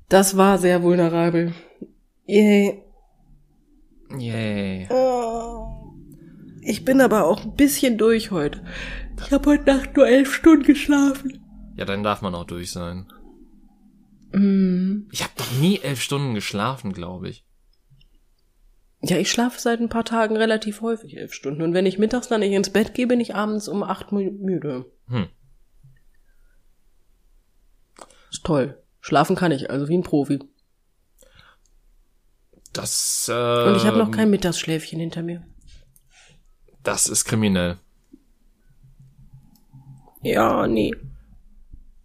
Das war sehr vulnerabel. Yay. Yay. Ich bin aber auch ein bisschen durch heute. Ich habe heute Nacht nur elf Stunden geschlafen. Ja, dann darf man auch durch sein. Mm. Ich habe noch nie elf Stunden geschlafen, glaube ich. Ja, ich schlafe seit ein paar Tagen relativ häufig elf Stunden. Und wenn ich mittags dann nicht ins Bett gehe, bin ich abends um acht mü- müde. Hm. Ist toll. Schlafen kann ich, also wie ein Profi. Das, äh, Und ich habe noch kein Mittagsschläfchen hinter mir. Das ist kriminell. Ja, nee.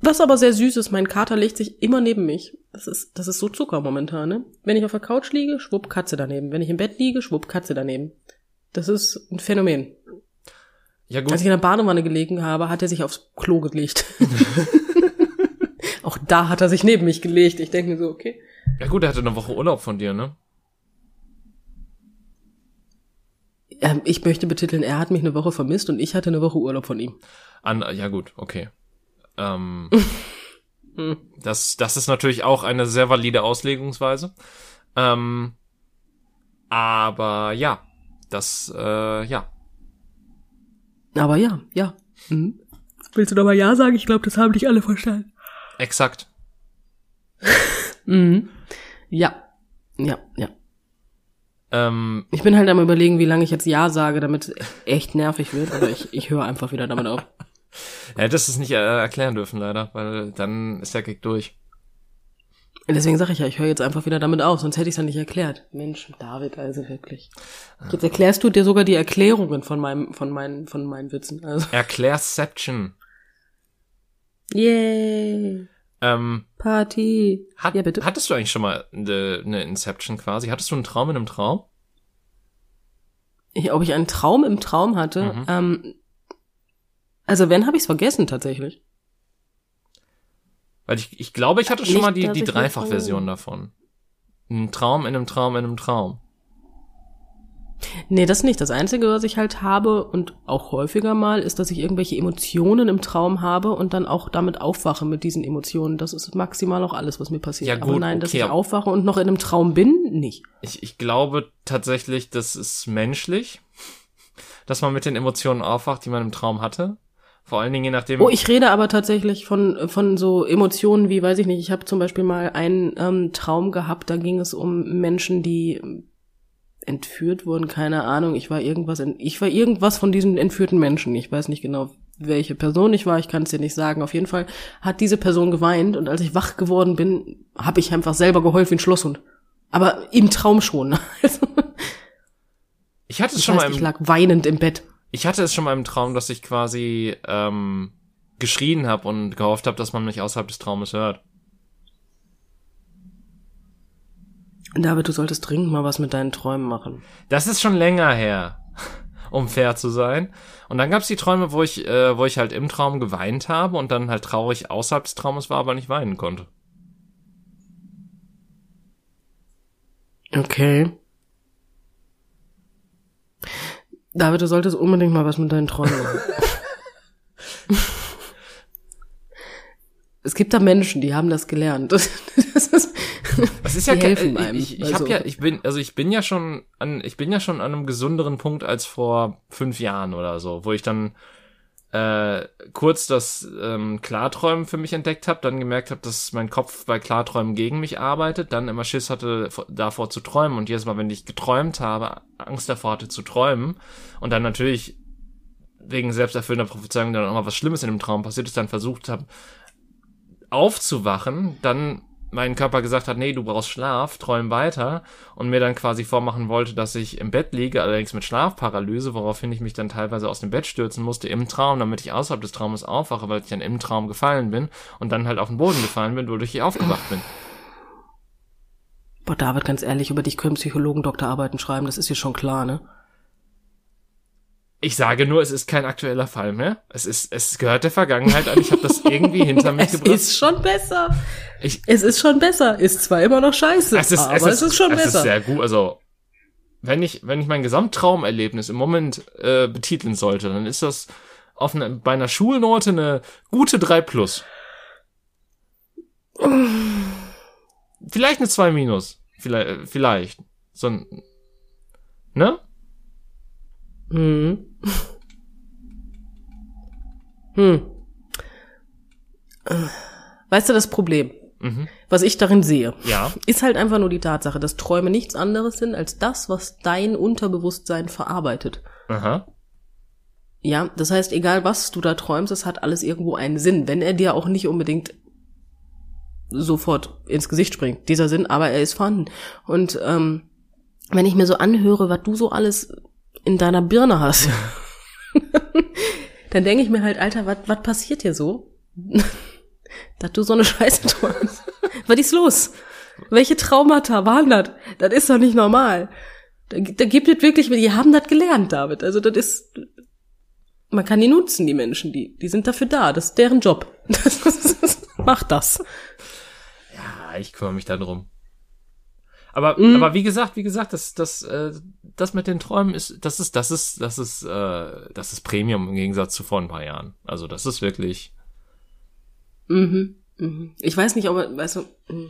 Was aber sehr süß ist, mein Kater legt sich immer neben mich. Das ist, das ist so Zucker momentan, ne? Wenn ich auf der Couch liege, schwupp Katze daneben. Wenn ich im Bett liege, schwupp Katze daneben. Das ist ein Phänomen. Ja gut. Als ich in der Badewanne gelegen habe, hat er sich aufs Klo gelegt. Auch da hat er sich neben mich gelegt. Ich denke mir so, okay. Ja gut, er hatte eine Woche Urlaub von dir, ne? Ähm, ich möchte betiteln, er hat mich eine Woche vermisst und ich hatte eine Woche Urlaub von ihm. An, ja gut, okay. Ähm, Hm. das, das ist natürlich auch eine sehr valide Auslegungsweise. Ähm, aber ja, das, äh, ja. Aber ja, ja. Mhm. Willst du noch mal Ja sagen? Ich glaube, das haben nicht alle verstanden. Exakt. Mhm. Ja. Ja, ja. Ähm, Ich bin halt am überlegen, wie lange ich jetzt Ja sage, damit es echt nervig wird, aber ich, ich höre einfach wieder damit auf. Ja, das ist nicht äh, erklären dürfen, leider, weil dann ist der Gig durch. Deswegen sage ich ja, ich höre jetzt einfach wieder damit auf, sonst hätte ich es ja nicht erklärt. Mensch, David, also wirklich. Jetzt erklärst du dir sogar die Erklärungen von meinem, von meinen, von meinen Witzen. Also. Erklärception. Yay. Ähm, Party. hat, ja, bitte. Hattest du eigentlich schon mal eine, eine Inception quasi? Hattest du einen Traum in einem Traum? Ich, ob ich einen Traum im Traum hatte? Mhm. Ähm, also wenn, habe ich es vergessen tatsächlich. Weil ich, ich glaube, ich hatte schon Nicht, mal die, dass die ich Dreifachversion davon. Ein Traum in einem Traum in einem Traum. Nee, das nicht. Das Einzige, was ich halt habe und auch häufiger mal, ist, dass ich irgendwelche Emotionen im Traum habe und dann auch damit aufwache mit diesen Emotionen. Das ist maximal auch alles, was mir passiert. Ja, Aber gut, nein, dass okay, ich aber- aufwache und noch in einem Traum bin, nicht. Ich, ich glaube tatsächlich, das ist menschlich, dass man mit den Emotionen aufwacht, die man im Traum hatte. Vor allen Dingen je nachdem. Oh, ich rede aber tatsächlich von, von so Emotionen wie, weiß ich nicht, ich habe zum Beispiel mal einen ähm, Traum gehabt, da ging es um Menschen, die entführt wurden, keine Ahnung, ich war irgendwas, in, ich war irgendwas von diesen entführten Menschen, ich weiß nicht genau, welche Person ich war, ich kann es dir nicht sagen, auf jeden Fall hat diese Person geweint und als ich wach geworden bin, habe ich einfach selber geheult wie ein Schlosshund. Aber im Traum schon. Also, ich hatte es schon heißt, mal ich im, lag weinend im Bett. Ich hatte es schon mal im Traum, dass ich quasi ähm, geschrien habe und gehofft habe, dass man mich außerhalb des Traumes hört. David, du solltest dringend mal was mit deinen Träumen machen. Das ist schon länger her, um fair zu sein. Und dann gab's die Träume, wo ich, äh, wo ich halt im Traum geweint habe und dann halt traurig außerhalb des Traumes war, aber nicht weinen konnte. Okay. David, du solltest unbedingt mal was mit deinen Träumen machen. es gibt da Menschen, die haben das gelernt. Das ist, Das ist ja helfen einem. Ich, ich Also- habe ja, ich bin, also ich bin ja schon an, ich bin ja schon an einem gesünderen Punkt als vor fünf Jahren oder so, wo ich dann äh, kurz das ähm, Klarträumen für mich entdeckt habe, dann gemerkt habe, dass mein Kopf bei Klarträumen gegen mich arbeitet, dann immer Schiss hatte vor- davor zu träumen. Und jedes Mal, wenn ich geträumt habe, Angst davor hatte zu träumen und dann natürlich wegen selbsterfüllender Prophezeiung dann auch mal was Schlimmes in dem Traum passiert ist, dann versucht habe aufzuwachen, dann mein Körper gesagt hat, nee, du brauchst Schlaf, träum weiter und mir dann quasi vormachen wollte, dass ich im Bett liege, allerdings mit Schlafparalyse, woraufhin ich mich dann teilweise aus dem Bett stürzen musste im Traum, damit ich außerhalb des Traumes aufwache, weil ich dann im Traum gefallen bin und dann halt auf den Boden gefallen bin, wodurch ich aufgewacht bin. boah, David, ganz ehrlich, über dich können Psychologen Doktorarbeiten schreiben, das ist dir schon klar, ne? Ich sage nur, es ist kein aktueller Fall mehr. Es ist, es gehört der Vergangenheit an. Ich habe das irgendwie hinter mich Es gebracht. ist schon besser. Ich, Es ist schon besser. Ist zwar immer noch scheiße, es ist, aber es ist, schon es besser. ist sehr gut. Also, wenn ich, wenn ich mein Gesamttraumerlebnis im Moment äh, betiteln sollte, dann ist das auf eine, bei einer Schulnote eine gute 3 plus. Vielleicht eine 2 minus. Vielleicht, vielleicht. So ein, ne? Hm. Hm. Weißt du das Problem, Mhm. was ich darin sehe, Ja. ist halt einfach nur die Tatsache, dass Träume nichts anderes sind als das, was dein Unterbewusstsein verarbeitet. Aha. Ja, das heißt, egal was du da träumst, es hat alles irgendwo einen Sinn, wenn er dir auch nicht unbedingt sofort ins Gesicht springt, dieser Sinn, aber er ist vorhanden. Und ähm, wenn ich mir so anhöre, was du so alles in deiner Birne hast, dann denke ich mir halt, Alter, was passiert hier so? dass du so eine Scheiße träumst. was ist los? Welche Traumata waren das? Das ist doch nicht normal. Da, da gibt es wirklich, die haben das gelernt, David. Also das ist, man kann die nutzen, die Menschen, die, die sind dafür da. Das ist deren Job. Das, das, das, macht das. Ja, ich kümmere mich da drum. Aber, mm. aber wie gesagt, wie gesagt, das, das, äh, das mit den Träumen ist, das ist, das ist, das ist, äh, das ist Premium im Gegensatz zu vor ein paar Jahren. Also das ist wirklich. Mhm. mhm. Ich weiß nicht, ob, weißt du. Mh.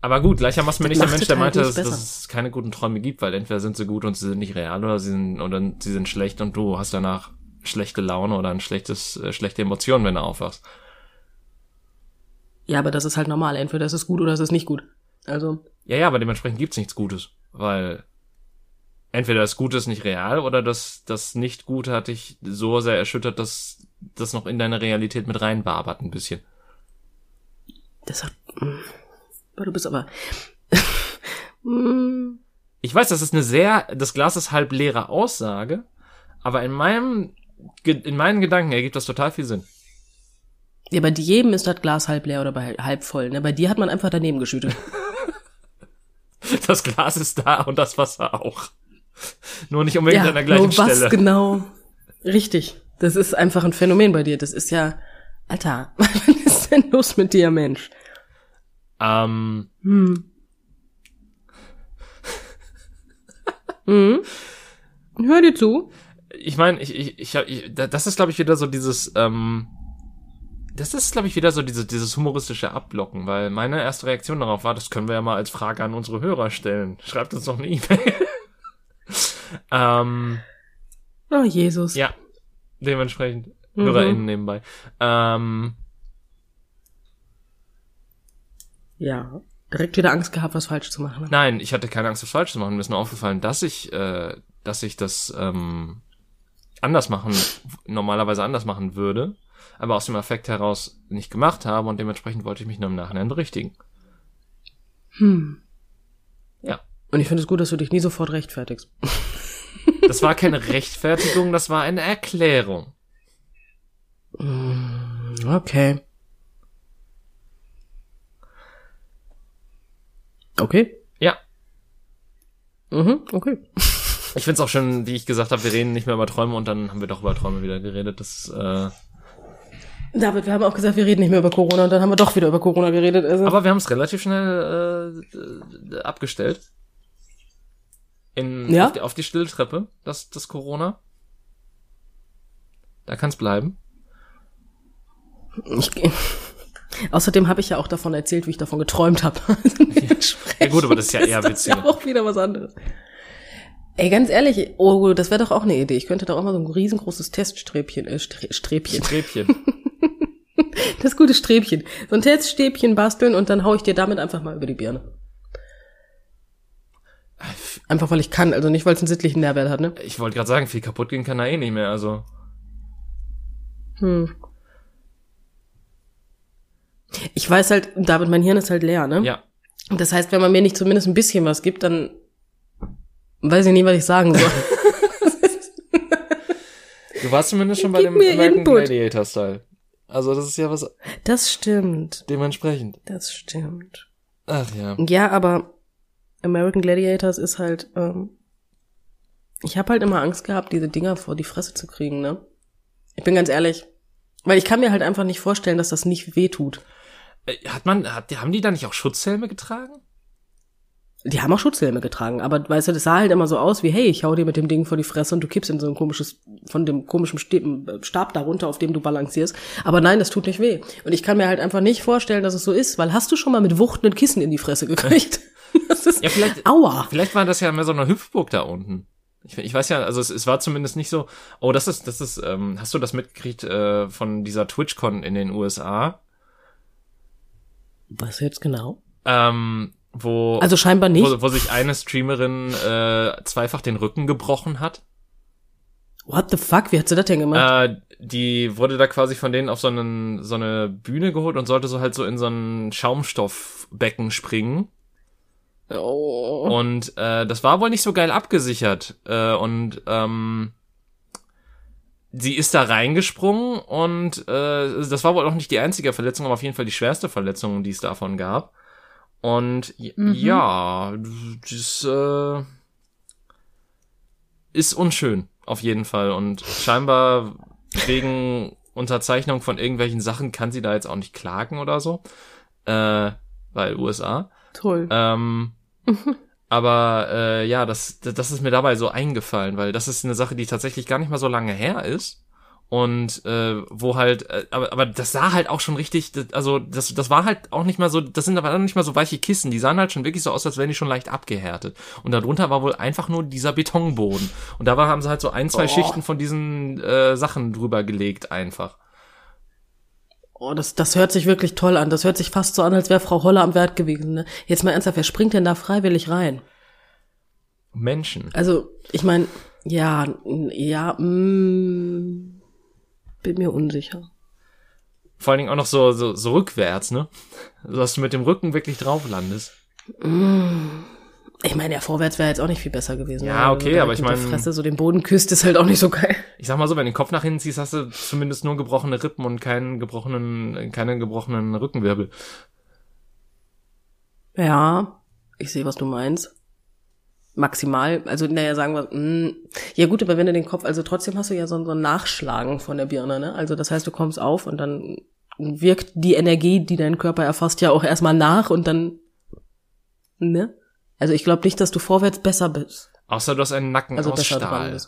Aber gut, gleichermaßen bin ich der Mensch, der meinte, dass, dass, es keine guten Träume gibt, weil entweder sind sie gut und sie sind nicht real oder sie sind, oder sie sind schlecht und du hast danach schlechte Laune oder ein schlechtes, äh, schlechte Emotionen, wenn du aufwachst. Ja, aber das ist halt normal. Entweder es ist gut oder es ist nicht gut. Also. Ja, ja, aber dementsprechend gibt's nichts Gutes, weil entweder das Gute ist nicht real oder das, das Nicht-Gute hat dich so sehr erschüttert, dass das noch in deine Realität mit reinwabert ein bisschen. Das hat, hm. du bist aber, hm. ich weiß, das ist eine sehr, das Glas ist halb leere Aussage, aber in meinem, in meinen Gedanken ergibt das total viel Sinn. Ja, bei jedem ist das Glas halb leer oder halb voll. Ne? Bei dir hat man einfach daneben geschüttet. das Glas ist da und das Wasser auch. Nur nicht unbedingt ja, an der gleichen nur was Stelle. genau. Richtig. Das ist einfach ein Phänomen bei dir. Das ist ja, Alter, was ist denn los mit dir, Mensch? Ähm. Hm. hm. Hör dir zu. Ich meine, ich, ich, ich, ich, das ist, glaube ich, wieder so dieses, ähm, das ist, glaube ich, wieder so diese, dieses humoristische Ablocken, weil meine erste Reaktion darauf war, das können wir ja mal als Frage an unsere Hörer stellen. Schreibt uns doch eine E-Mail. Ähm, oh, Jesus. Ja, dementsprechend. Mhm. HörerInnen nebenbei. Ähm, ja. Direkt wieder Angst gehabt, was falsch zu machen. Nein, ich hatte keine Angst, was falsch zu machen. Mir ist nur aufgefallen, dass ich, äh, dass ich das ähm, anders machen, normalerweise anders machen würde aber aus dem Effekt heraus nicht gemacht habe und dementsprechend wollte ich mich nur im Nachhinein berichtigen. Hm. Ja. Und ich finde es gut, dass du dich nie sofort rechtfertigst. Das war keine Rechtfertigung, das war eine Erklärung. Hm, okay. Okay. Ja. Mhm, okay. Ich find's auch schön, wie ich gesagt habe, wir reden nicht mehr über Träume und dann haben wir doch über Träume wieder geredet. Das äh, David, wir haben auch gesagt, wir reden nicht mehr über Corona und dann haben wir doch wieder über Corona geredet. Also. Aber wir haben es relativ schnell äh, abgestellt. In, ja? auf, die, auf die Stilltreppe, das, das Corona. Da kann es bleiben. Ich, außerdem habe ich ja auch davon erzählt, wie ich davon geträumt habe. ja. ja gut, aber das ist ja eher witzig. Ja auch wieder was anderes. Ey, ganz ehrlich, oh, das wäre doch auch eine Idee. Ich könnte da auch mal so ein riesengroßes Teststräbchen, äh, Sträbchen. Sträbchen. Das gute Sträbchen. So ein Teststäbchen basteln und dann hau ich dir damit einfach mal über die Birne. Einfach weil ich kann, also nicht, weil es einen sittlichen Nährwert hat, ne? Ich wollte gerade sagen, viel kaputt gehen kann er eh nicht mehr, also. Hm. Ich weiß halt, David, mein Hirn ist halt leer, ne? Ja. Das heißt, wenn man mir nicht zumindest ein bisschen was gibt, dann weiß ich nie, was ich sagen soll. du warst zumindest schon bei dem American Gladiator Style. Also das ist ja was. Das stimmt. Dementsprechend. Das stimmt. Ach ja. Ja, aber American Gladiators ist halt. Ähm, ich habe halt immer Angst gehabt, diese Dinger vor die Fresse zu kriegen, ne? Ich bin ganz ehrlich. Weil ich kann mir halt einfach nicht vorstellen, dass das nicht weh tut. Äh, hat man, hat, haben die da nicht auch Schutzhelme getragen? Die haben auch Schutzhelme getragen, aber weißt du, das sah halt immer so aus wie, hey, ich hau dir mit dem Ding vor die Fresse und du kippst in so ein komisches, von dem komischen Stab darunter, auf dem du balancierst. Aber nein, das tut nicht weh. Und ich kann mir halt einfach nicht vorstellen, dass es so ist, weil hast du schon mal mit Wucht ein Kissen in die Fresse gekriegt? das ist, ja, vielleicht, aua. Vielleicht war das ja mehr so eine Hüpfburg da unten. Ich, ich weiß ja, also es, es war zumindest nicht so, oh, das ist, das ist, ähm, hast du das mitgekriegt äh, von dieser TwitchCon in den USA? Was jetzt genau? Ähm, wo also scheinbar nicht, wo, wo sich eine Streamerin äh, zweifach den Rücken gebrochen hat. What the fuck? Wie hat sie das denn gemacht? Äh, die wurde da quasi von denen auf so, einen, so eine Bühne geholt und sollte so halt so in so ein Schaumstoffbecken springen. Oh. Und äh, das war wohl nicht so geil abgesichert. Äh, und ähm, sie ist da reingesprungen und äh, das war wohl auch nicht die einzige Verletzung, aber auf jeden Fall die schwerste Verletzung, die es davon gab. Und Mhm. ja, das äh, ist unschön, auf jeden Fall. Und scheinbar wegen Unterzeichnung von irgendwelchen Sachen kann sie da jetzt auch nicht klagen oder so. Äh, weil USA. Toll. Ähm, aber äh, ja, das, das ist mir dabei so eingefallen, weil das ist eine Sache, die tatsächlich gar nicht mal so lange her ist. Und äh, wo halt, äh, aber, aber das sah halt auch schon richtig, also das, das war halt auch nicht mal so, das sind aber nicht mal so weiche Kissen, die sahen halt schon wirklich so aus, als wären die schon leicht abgehärtet. Und darunter war wohl einfach nur dieser Betonboden. Und da haben sie halt so ein, zwei Oh. Schichten von diesen äh, Sachen drüber gelegt einfach. Oh, das, das hört sich wirklich toll an. Das hört sich fast so an, als wäre Frau Holler am Wert gewesen. Ne? Jetzt mal ernsthaft, wer springt denn da freiwillig rein? Menschen. Also, ich meine, ja, ja, mm, bin mir unsicher. Vor allen Dingen auch noch so, so, so rückwärts, ne? Dass du mit dem Rücken wirklich drauf landest. Ich meine, ja, vorwärts wäre jetzt auch nicht viel besser gewesen. Ja, okay, direkt aber ich mit der mein- Fresse so den Boden küsst, ist halt auch nicht so geil. Ich sag mal so, wenn du den Kopf nach hinten ziehst, hast du zumindest nur gebrochene Rippen und keinen gebrochenen, keine gebrochenen Rückenwirbel. Ja, ich sehe, was du meinst. Maximal, also naja, sagen wir, mh, ja gut, aber wenn du den Kopf, also trotzdem hast du ja so, so ein Nachschlagen von der Birne, ne? Also das heißt, du kommst auf und dann wirkt die Energie, die dein Körper erfasst, ja auch erstmal nach und dann, ne? Also ich glaube nicht, dass du vorwärts besser bist. Außer du hast einen Nacken Also aus Stahl.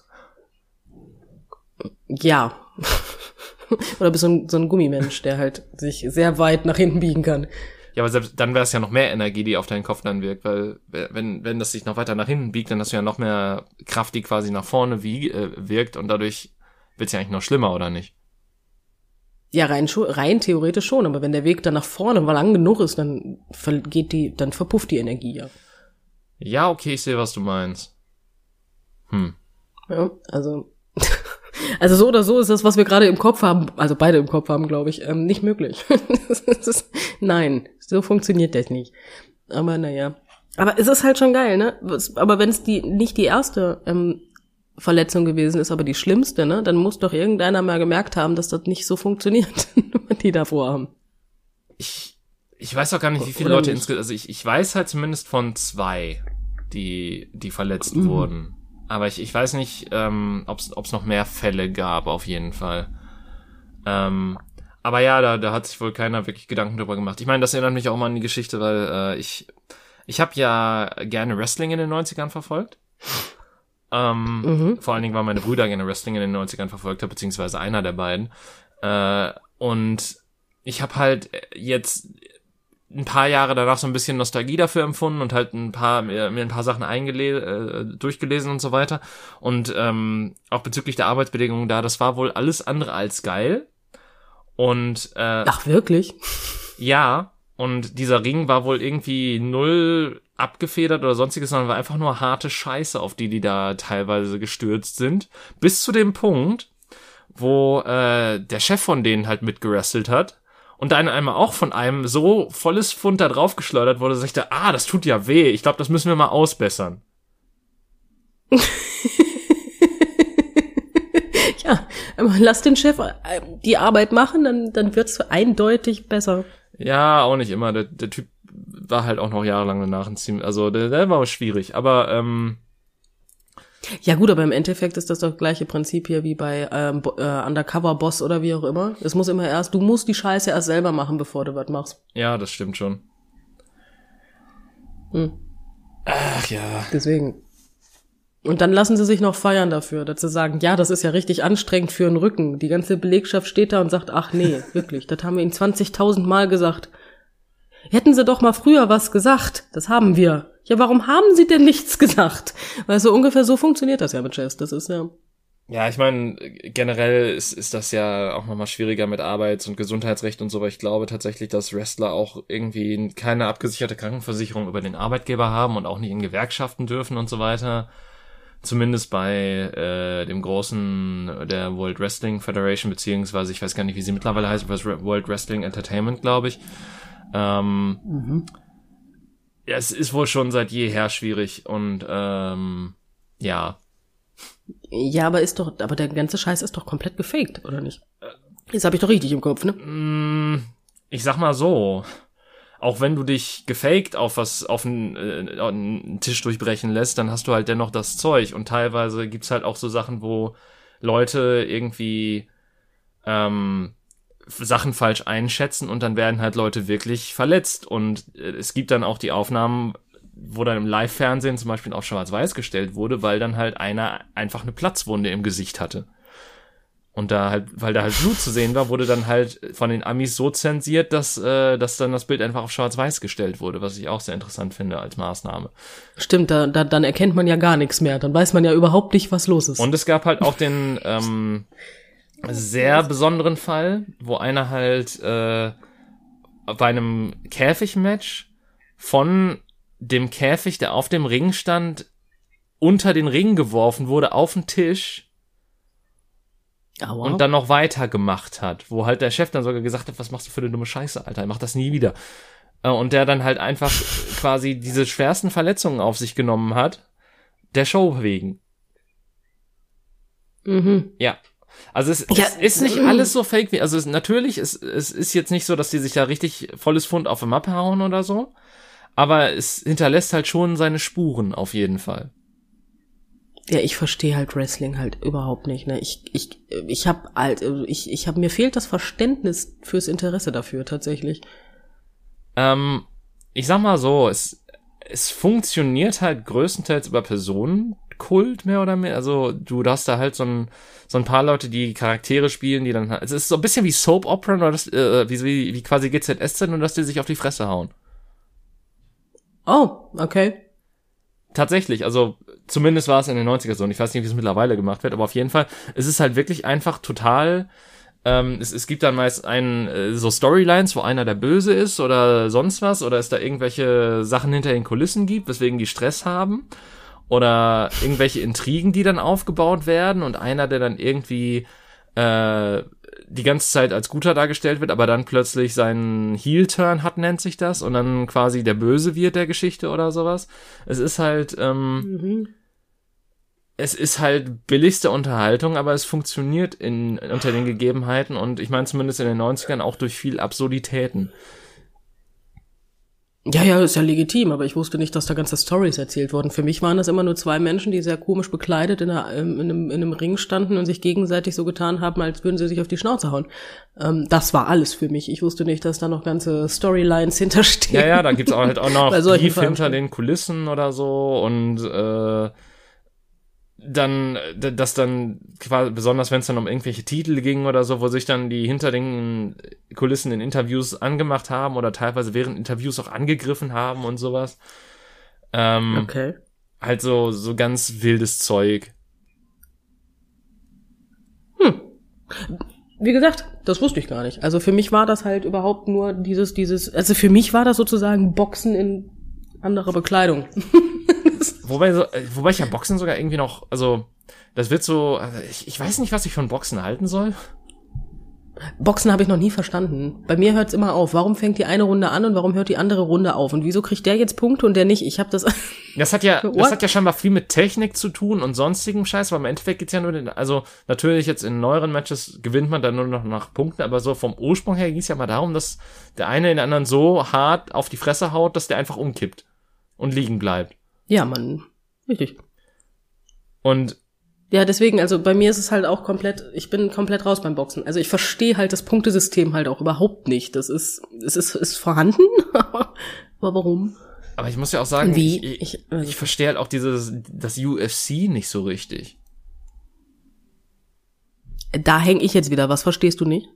Ja. Oder bist so ein, so ein Gummimensch, der halt sich sehr weit nach hinten biegen kann. Ja, aber selbst dann wäre es ja noch mehr Energie, die auf deinen Kopf dann wirkt, weil wenn, wenn das sich noch weiter nach hinten biegt, dann hast du ja noch mehr Kraft, die quasi nach vorne wie, äh, wirkt und dadurch wird's ja eigentlich noch schlimmer, oder nicht? Ja, rein, rein theoretisch schon, aber wenn der Weg dann nach vorne mal lang genug ist, dann geht die, dann verpufft die Energie ja. Ja, okay, ich sehe, was du meinst. Hm. ja also, also so oder so ist das, was wir gerade im Kopf haben, also beide im Kopf haben, glaube ich, ähm, nicht möglich. ist, nein, so funktioniert das nicht. Aber naja. Aber es ist halt schon geil, ne? Aber wenn es die nicht die erste ähm, Verletzung gewesen ist, aber die schlimmste, ne? Dann muss doch irgendeiner mal gemerkt haben, dass das nicht so funktioniert, was die davor haben. Ich, ich weiß auch gar nicht, wie viele Oder Leute insgesamt, also ich, ich weiß halt zumindest von zwei, die, die verletzt Mhm. wurden. Aber ich, ich weiß nicht, ähm, ob es noch mehr Fälle gab, auf jeden Fall. Ähm, aber ja, da, da hat sich wohl keiner wirklich Gedanken drüber gemacht. Ich meine, das erinnert mich auch mal an die Geschichte, weil äh, ich, ich habe ja gerne Wrestling in den 90ern verfolgt. Ähm, Mhm. Vor allen Dingen, weil meine Brüder gerne Wrestling in den 90ern verfolgt haben, beziehungsweise einer der beiden. Äh, und ich habe halt jetzt ein paar Jahre danach so ein bisschen Nostalgie dafür empfunden und halt ein paar mir, mir ein paar Sachen eingele äh, durchgelesen und so weiter. Und ähm, auch bezüglich der Arbeitsbedingungen da das war wohl alles andere als geil. Und äh, Ach, wirklich? ja und dieser Ring war wohl irgendwie null abgefedert oder sonstiges sondern war einfach nur harte Scheiße auf die die da teilweise gestürzt sind. Bis zu dem Punkt wo äh, der Chef von denen halt mitgerestelt hat und dann einmal auch von einem so volles Pfund da drauf geschleudert wurde, dass ich dachte, ah, das tut ja weh. Ich glaube, das müssen wir mal ausbessern. Ja, lass den Chef äh, die Arbeit machen, dann, dann wird's eindeutig besser. Ja, auch nicht immer. Der, der Typ war halt auch noch jahrelang danach ein Team. Also der, der war schwierig. Aber ähm, Ja gut, aber im Endeffekt ist das doch gleiche Prinzip hier wie bei ähm, äh, Undercover Boss oder wie auch immer. Es muss immer erst, du musst die Scheiße erst selber machen, bevor du was machst. ja, das stimmt schon. Hm. Ach ja. Deswegen. Und dann lassen sie sich noch feiern dafür, dass sie sagen, ja, das ist ja richtig anstrengend für den Rücken. Die ganze Belegschaft steht da und sagt, ach nee, wirklich, das haben wir ihnen 20.000 Mal gesagt. Hätten sie doch mal früher was gesagt, das haben wir. Ja, warum haben sie denn nichts gesagt? Weil so ungefähr so funktioniert das ja mit Chess. Das ist ja. Ja, ich meine, generell ist, ist das ja auch nochmal schwieriger mit Arbeits- und Gesundheitsrecht und so, weil ich glaube tatsächlich, dass Wrestler auch irgendwie keine abgesicherte Krankenversicherung über den Arbeitgeber haben und auch nicht in Gewerkschaften dürfen und so weiter. zumindest bei äh, dem großen der World Wrestling Federation beziehungsweise ich weiß gar nicht, wie sie mittlerweile heißt, was World Wrestling Entertainment, glaube ich. Ähm, mhm. Ja, es ist wohl schon seit jeher schwierig und ähm, ja. Ja, aber ist doch, aber der ganze Scheiß ist doch komplett gefaked, oder nicht? Jetzt habe ich doch richtig im Kopf, ne? Mm, ich sag mal so, auch wenn du dich gefaked auf was auf einen, äh, einen Tisch durchbrechen lässt, dann hast du halt dennoch das Zeug und teilweise gibt's halt auch so Sachen, wo Leute irgendwie ähm, Sachen falsch einschätzen und dann werden halt Leute wirklich verletzt und äh, es gibt dann auch die Aufnahmen, wo dann im Live-Fernsehen zum Beispiel auf Schwarz-Weiß gestellt wurde, weil dann halt einer einfach eine Platzwunde im Gesicht hatte. Und da halt, weil da halt Blut zu sehen war, wurde dann halt von den Amis so zensiert, dass, äh, dass dann das Bild einfach auf Schwarz-Weiß gestellt wurde, was ich auch sehr interessant finde als Maßnahme. Stimmt, da, da, dann erkennt man ja gar nichts mehr. Dann weiß man ja überhaupt nicht, was los ist. Und es gab halt auch den ähm, sehr besonderen Fall, wo einer halt äh, bei einem Käfigmatch von dem Käfig, der auf dem Ring stand, unter den Ring geworfen wurde, auf den Tisch Aua. und dann noch weiter gemacht hat, wo halt der Chef dann sogar gesagt hat, was machst du für eine dumme Scheiße, Alter, mach das nie wieder. Äh, und der dann halt einfach quasi diese schwersten Verletzungen auf sich genommen hat, der Show wegen. Mhm. Ja. Also es, ja, es ist nicht alles so fake wie, also es, natürlich, es, es ist jetzt nicht so, dass die sich da richtig volles Fund auf die Mappe hauen oder so, aber es hinterlässt halt schon seine Spuren auf jeden Fall. Ja, ich verstehe halt Wrestling halt überhaupt nicht. Ne? Ich, ich, ich habe halt, ich, ich habe mir fehlt das Verständnis fürs Interesse dafür tatsächlich. Ähm, ich sag mal so, es, es funktioniert halt größtenteils über Personenkult mehr oder mehr. Also du hast da halt so ein, so ein paar Leute, die Charaktere spielen, die dann halt, es ist so ein bisschen wie Soap Opera oder das, äh, wie, wie, wie quasi GZSZ und dass die sich auf die Fresse hauen. Oh, okay. Tatsächlich, also zumindest war es in den 90er so und ich weiß nicht, wie es mittlerweile gemacht wird, aber auf jeden Fall, es ist halt wirklich einfach total, ähm, es, es gibt dann meist einen, äh, so Storylines, wo einer der Böse ist oder sonst was oder es da irgendwelche Sachen hinter den Kulissen gibt, weswegen die Stress haben oder irgendwelche Intrigen, die dann aufgebaut werden und einer, der dann irgendwie äh, die ganze Zeit als guter dargestellt wird, aber dann plötzlich seinen Heel-Turn hat, nennt sich das, und dann quasi der Böse wird der Geschichte oder sowas. Es ist halt, ähm, mhm. es ist halt billigste Unterhaltung, aber es funktioniert in, unter den Gegebenheiten und ich meine zumindest in den 90ern auch durch viel Absurditäten. Ja, ja, ist ja legitim, aber ich wusste nicht, dass da ganze Stories erzählt wurden. Für mich waren das immer nur zwei Menschen, die sehr komisch bekleidet in, einer, ähm, in, einem, in einem Ring standen und sich gegenseitig so getan haben, als würden sie sich auf die Schnauze hauen. Ähm, das war alles für mich. Ich wusste nicht, dass da noch ganze Storylines hinterstehen. Ja, ja, da gibt's auch halt auch noch Beef hinter den Kulissen oder so und äh, dann, dass dann quasi, besonders wenn es dann um irgendwelche Titel ging oder so, wo sich dann die hinter den Kulissen in Interviews angemacht haben oder teilweise während Interviews auch angegriffen haben und sowas. Ähm, okay. Halt so, so ganz wildes Zeug. Hm. Wie gesagt, das wusste ich gar nicht. Also für mich war das halt überhaupt nur dieses, dieses, also für mich war das sozusagen Boxen in anderer Bekleidung. wobei, so, äh, wobei ich ja Boxen sogar irgendwie noch, also das wird so, also ich, ich weiß nicht, was ich von Boxen halten soll. Boxen habe ich noch nie verstanden. Bei mir hört's immer auf. Warum fängt die eine Runde an und warum hört die andere Runde auf? Und wieso kriegt der jetzt Punkte und der nicht? Ich habe das. Das hat ja, das hat ja scheinbar viel mit Technik zu tun und sonstigem Scheiß, weil im Endeffekt geht's ja nur den, also natürlich jetzt in neueren Matches gewinnt man dann nur noch nach Punkten, aber so vom Ursprung her ging's ja mal darum, dass der eine den anderen so hart auf die Fresse haut, dass der einfach umkippt und liegen bleibt. Ja, man, richtig. Und ja, deswegen, also bei mir ist es halt auch komplett, ich bin komplett raus beim Boxen. Also ich verstehe halt das Punktesystem halt auch überhaupt nicht. Das ist, es ist, ist vorhanden, aber warum? Aber ich muss ja auch sagen, Wie? ich, ich, also ich verstehe halt auch dieses, das UFC nicht so richtig. Da hänge ich jetzt wieder. Was verstehst du nicht?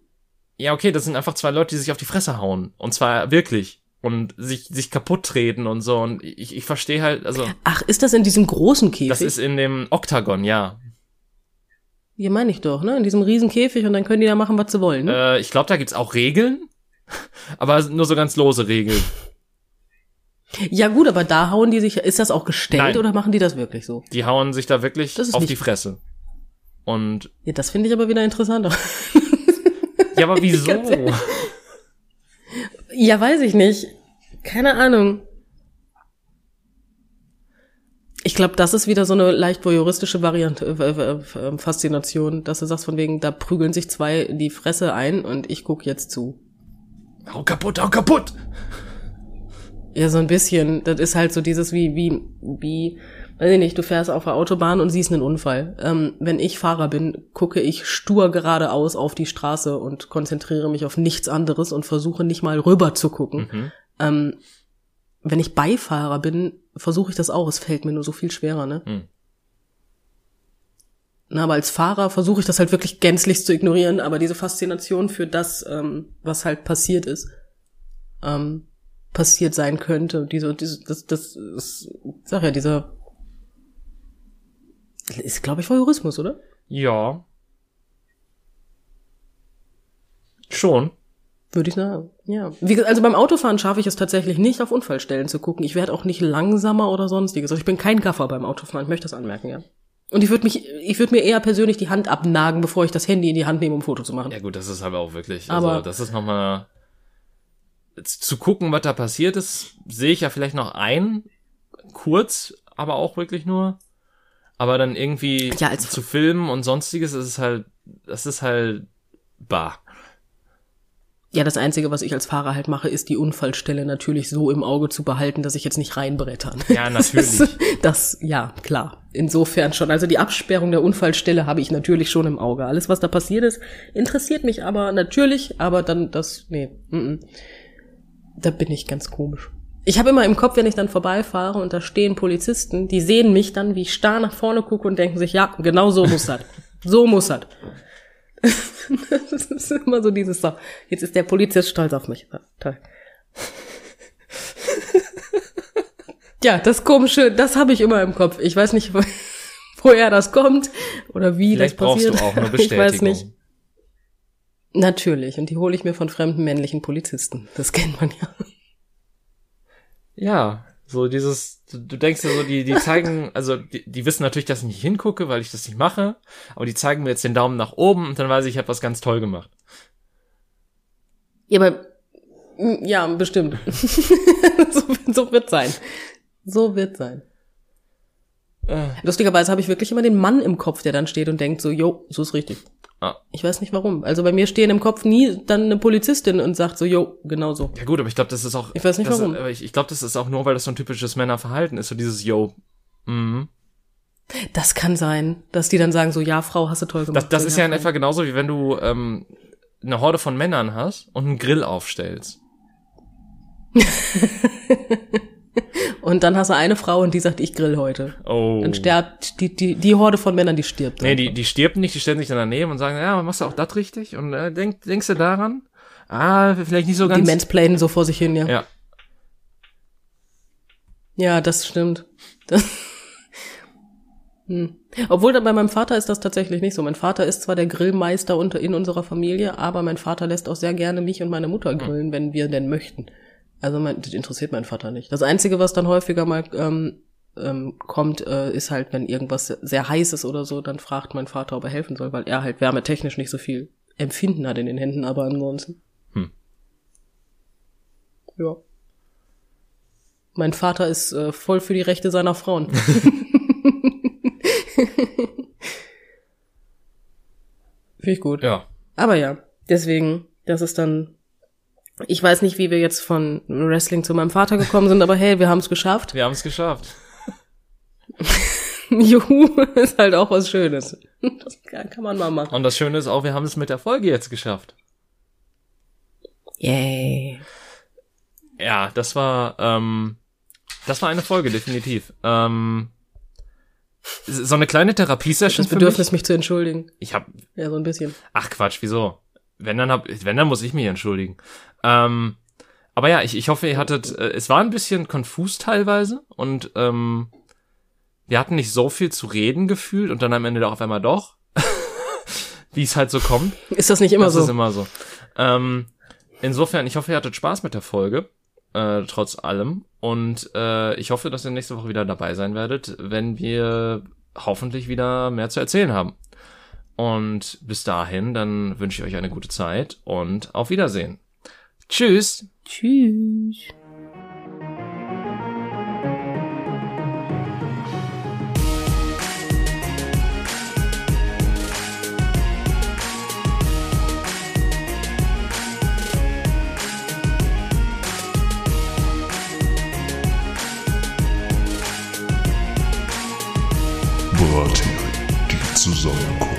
Ja, okay, das sind einfach zwei Leute, die sich auf die Fresse hauen. Und zwar wirklich und sich, sich kaputt treten und so. Und ich, ich verstehe halt, also. Ach, ist das in diesem großen Käfig? Das ist in dem Oktagon, ja. Ja, meine ich doch, ne? In diesem riesen Käfig und dann können die da machen, was sie wollen. Ne? Äh, ich glaube, da gibt's auch Regeln, aber nur so ganz lose Regeln. Ja gut, aber da hauen die sich, ist das auch gestellt Nein. oder machen die das wirklich so? Die hauen sich da wirklich Das ist auf die Fresse. Und Ja, das finde ich aber wieder interessanter. ja, aber wieso? Ja, weiß ich nicht. Keine Ahnung. Ich glaube, das ist wieder so eine leicht voyeuristische Variante, äh, äh, äh, Faszination, dass du sagst von wegen, da prügeln sich zwei in die Fresse ein und ich guck jetzt zu. hau kaputt, hau kaputt! Ja, so ein bisschen. Das ist halt so dieses wie, wie, wie, weiß ich nicht, du fährst auf der Autobahn und siehst einen Unfall. Ähm, wenn ich Fahrer bin, gucke ich stur geradeaus auf die Straße und konzentriere mich auf nichts anderes und versuche nicht mal rüber zu gucken. Mhm. Ähm, wenn ich Beifahrer bin, versuche ich das auch. Es fällt mir nur so viel schwerer, ne? Mhm. Na, aber als Fahrer versuche ich das halt wirklich gänzlich zu ignorieren, aber diese Faszination für das, ähm, was halt passiert ist, ähm, passiert sein könnte, diese, diese das, das ist, sag ja, dieser ist, glaube ich, Voyeurismus, oder? Ja. Schon. Würde ich sagen. Ja. Wie, also beim Autofahren schaffe ich es tatsächlich nicht, auf Unfallstellen zu gucken. Ich werde auch nicht langsamer oder sonstiges. Also ich bin kein Gaffer beim Autofahren, ich möchte das anmerken, ja. Und ich würde mich, ich würde mir eher persönlich die Hand abnagen, bevor ich das Handy in die Hand nehme, um ein Foto zu machen. Ja gut, das ist aber auch wirklich. Aber- also das ist nochmal zu gucken, was da passiert ist, sehe ich ja vielleicht noch ein, kurz, aber auch wirklich nur. Aber dann irgendwie Ja, als- zu filmen und sonstiges, ist es halt, das ist halt bah. Ja, das Einzige, was ich als Fahrer halt mache, ist die Unfallstelle natürlich so im Auge zu behalten, dass ich jetzt nicht reinbrettern. Ja, natürlich. Das, das, ja, klar. Insofern schon. Also die Absperrung der Unfallstelle habe ich natürlich schon im Auge. Alles, was da passiert ist, interessiert mich aber natürlich, aber dann das, nee, mm, mm. da bin ich ganz komisch. Ich habe immer im Kopf, wenn ich dann vorbeifahre und da stehen Polizisten, die sehen mich dann, wie ich starr nach vorne gucke und denken sich, ja, genau so muss das. So muss das. Das ist immer so dieses so. Jetzt ist der Polizist stolz auf mich. Ja, Toll. Ja, das komische, das habe ich immer im Kopf. Ich weiß nicht, wo- woher das kommt oder wie Vielleicht das brauchst passiert. du auch eine Ich Bestätigung. weiß nicht. Natürlich, und die hole ich mir von fremden männlichen Polizisten. Das kennt man ja. Ja, so dieses, du, denkst ja so, die, die zeigen, also die, die wissen natürlich, dass ich nicht hingucke, weil ich das nicht mache, aber die zeigen mir jetzt den Daumen nach oben und dann weiß ich, ich habe was ganz toll gemacht. Ja, aber ja, bestimmt. so, so wird sein. So wird sein. Äh, Lustigerweise habe ich wirklich immer den Mann im Kopf, der dann steht und denkt so, jo, so ist richtig. Ah. Ich weiß nicht warum. Also bei mir stehen im Kopf nie dann eine Polizistin und sagt so, jo, genau so. Ja gut, aber ich glaube, das ist auch. Ich weiß nicht das, warum. Ich, ich glaube, das ist auch nur, weil das so ein typisches Männerverhalten ist, so dieses Yo. Mhm. Das kann sein, dass die dann sagen so, ja, Frau, hast du toll gemacht. Das, das So, ist ja in Frau. etwa genauso, wie wenn du ähm, eine Horde von Männern hast und einen Grill aufstellst. Und dann hast du eine Frau und die sagt, ich grill heute. Oh. Dann stirbt die, die, die Horde von Männern, die stirbt. Nee, die, einfach. die stirbt nicht, die stellen sich dann daneben und sagen, ja, machst du auch das richtig? Und äh, denk, denkst du daran? Ah, vielleicht nicht so die ganz. mansplainen so vor sich hin, ja. ja. Ja, das stimmt. Das hm. Obwohl bei meinem Vater ist das tatsächlich nicht so. Mein Vater ist zwar der Grillmeister unter in unserer Familie, aber mein Vater lässt auch sehr gerne mich und meine Mutter grillen, wenn wir denn möchten. Also mein, das interessiert mein Vater nicht. Das Einzige, was dann häufiger mal ähm, ähm, kommt, äh, ist halt, wenn irgendwas sehr heiß ist oder so, dann fragt mein Vater, ob er helfen soll, weil er halt wärmetechnisch nicht so viel Empfinden hat in den Händen, aber ansonsten. Hm. Ja. Mein Vater ist äh, voll für die Rechte seiner Frauen. Finde ich gut. Ja. Aber ja, deswegen, das ist dann. Ich weiß nicht, wie wir jetzt von Wrestling zu meinem Vater gekommen sind, aber hey, wir haben es geschafft. Wir haben es geschafft. Juhu, ist halt auch was Schönes. Das kann, man mal machen. Und das Schöne ist auch, wir haben es mit der Folge jetzt geschafft. Yay. Ja, das war, ähm, das war eine Folge, definitiv. Ähm, so eine kleine Therapiesession Das für Bedürfnis, mich. mich zu entschuldigen. Ich hab, Ja, so ein bisschen. ach Quatsch, wieso? Wenn dann hab, wenn dann muss ich mich entschuldigen. Ähm, aber ja, ich, ich hoffe, ihr hattet, äh, es war ein bisschen konfus teilweise und ähm, wir hatten nicht so viel zu reden gefühlt und dann am Ende auf einmal doch. Wie es halt so kommt. Ist das nicht immer das so? ist immer so. Ähm, insofern, ich hoffe, ihr hattet Spaß mit der Folge. äh, trotz allem. Und äh, ich hoffe, dass ihr nächste Woche wieder dabei sein werdet, wenn wir hoffentlich wieder mehr zu erzählen haben. Und bis dahin, dann wünsche ich euch eine gute Zeit und auf Wiedersehen. Tschüss. Tschüss. Brathering, die Zusammenkunft.